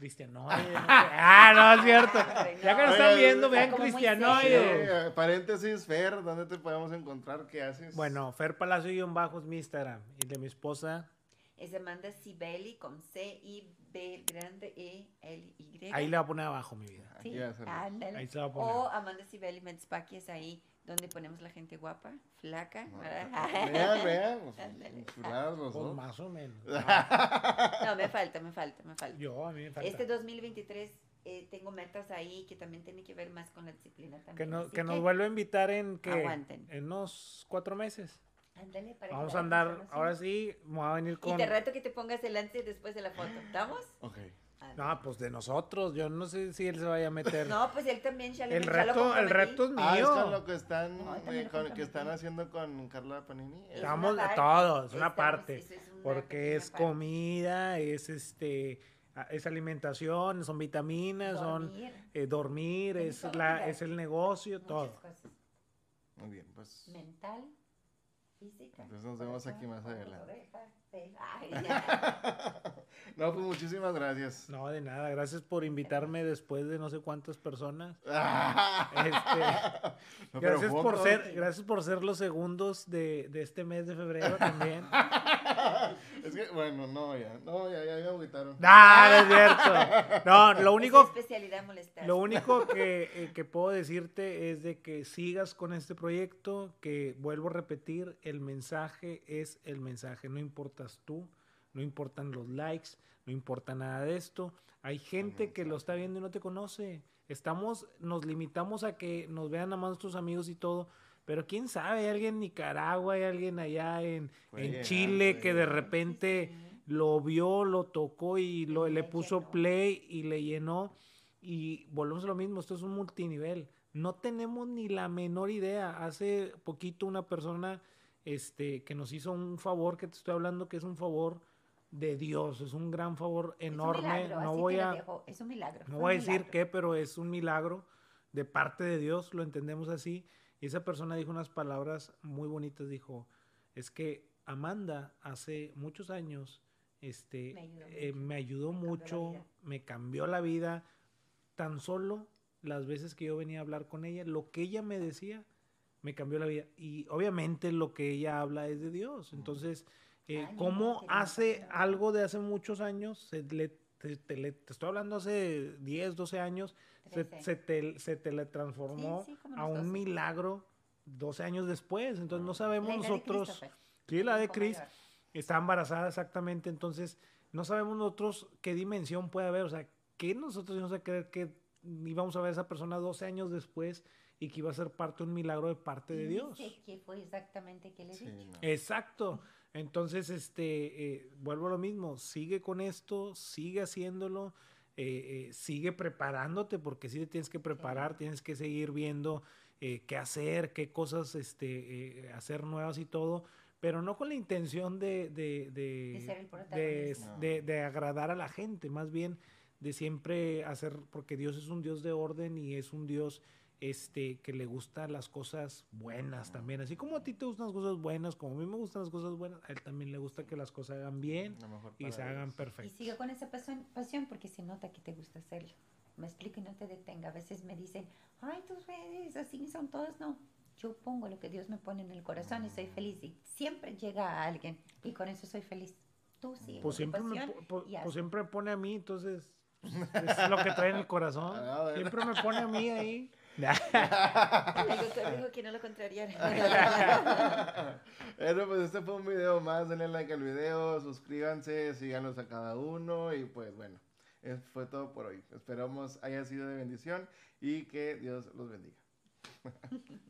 Cristianoide. no sé. Ah, no, es cierto. Ya que nos están viendo, está vean muy Sí, Cristianoide. eh, paréntesis, Fer, ¿dónde te podemos encontrar? ¿Qué haces? Bueno, Fer Palacio y un bajo es mi Instagram. Y de mi esposa, Es Amanda Sibeli con C-I-B grande E-L-Y. ahí le voy a poner abajo mi vida. Sí, va. Ahí se va a poner. O Amanda Sibeli Metzpaki es ahí donde ponemos la gente guapa, flaca. Vean, vean. los Pues dos. más o menos. No, me falta, me falta, me falta. Yo, a mí me falta. Este 2023 eh, tengo metas ahí que también tienen que ver más con la disciplina Que, también. no- así que nos vuelve a invitar en que Aguanten. en unos cuatro meses. Ándale, para que Vamos a andar, ahora sí, me voy a venir Y con... te reto que te pongas delante y después de la foto. ¿Estamos? Ok. No, pues de nosotros, yo no sé si él se vaya a meter. No, pues él también ya le el reto, el reto es Ah, es con mío. lo que están, No, eh, también lo con- que están haciendo con Carla Panini. Es Estamos de todo, es una parte. eso es una Porque es parte. comida, es este, es alimentación, son vitaminas, son Dormir, eh, dormir, es la, es el negocio, muchas todo. cosas. Muy bien, pues. Mental, física. Entonces nos vemos aquí más adelante. No, pues muchísimas gracias. No, de nada, gracias por invitarme después de no sé cuántas personas. No, pero Gracias por ser, gracias por ser los segundos de, de este mes de febrero también. Es que, bueno, no, ya, no, ya, ya me agüitaron. ¡Ah, no es cierto! No, lo único, su especialidad molestar. lo único que, eh, que puedo decirte es de que sigas con este proyecto, que vuelvo a repetir, el mensaje es el mensaje, no importas tú, no importan los likes, no importa nada de esto. Hay gente que lo está viendo y no te conoce. Estamos, nos limitamos a que nos vean nada más nuestros amigos y todo, Pero quién sabe, hay alguien en Nicaragua, hay alguien allá en, en Chile que de repente lo vio, lo tocó y lo, le puso play y le llenó. Y volvemos a lo mismo, esto es un multinivel. No tenemos ni la menor idea. Hace poquito una persona este, que nos hizo un favor, que te estoy hablando que es un favor de Dios, es un gran favor enorme. no voy a, es un milagro. No voy a decir qué, pero es un milagro de parte de Dios, lo entendemos así. Y esa persona dijo unas palabras muy bonitas, dijo, es que Amanda hace muchos años este, me ayudó mucho, eh, me cambió la vida, tan solo las veces que yo venía a hablar con ella, lo que ella me decía, me cambió la vida. Y obviamente lo que ella habla es de Dios. Entonces, eh, ¿cómo hace algo de hace muchos años? Se le, te, estoy hablando hace 10, 12 años, se, se, te, se teletransformó a un milagro 12 años después. Entonces, no sabemos nosotros. Pues. sí, la de Cris está embarazada exactamente. Entonces, no sabemos nosotros qué dimensión puede haber. O sea, ¿qué nosotros íbamos a creer que íbamos a ver a esa persona 12 años después? y que iba a ser parte de un milagro de parte de Dios. que fue exactamente que le dije. Exacto. Entonces, este, eh, vuelvo a lo mismo, sigue con esto, sigue haciéndolo, eh, eh, sigue preparándote, porque sí te tienes que preparar, tienes que seguir viendo qué hacer, qué cosas este, hacer nuevas y todo, pero no con la intención de, de, de, de, de agradar a la gente, más bien de siempre hacer, porque Dios es un Dios de orden y es un Dios este, que le gustan las cosas buenas también. Así como a ti te gustan las cosas buenas, como a mí me gustan las cosas buenas, a él también le gusta que las cosas hagan bien y se hagan perfecto. Y sigue con esa pasión, pasión porque se nota que te gusta hacerlo. Me explico y no te detenga. A veces me dicen, ay, tus redes así son todas. No, yo pongo lo que Dios me pone en el corazón y soy mm. feliz. Y siempre llega a alguien y con eso soy feliz. Tú sí. Pues siempre, me, pues, siempre pone a mí, entonces pues, es lo que trae en el corazón. Siempre me pone a mí ahí. dijo que no lo contrariara. bueno, pues este fue un video más. Denle like al video, suscríbanse, síganos a cada uno. Y pues bueno, eso fue todo por hoy. Esperamos haya sido de bendición y que Dios los bendiga.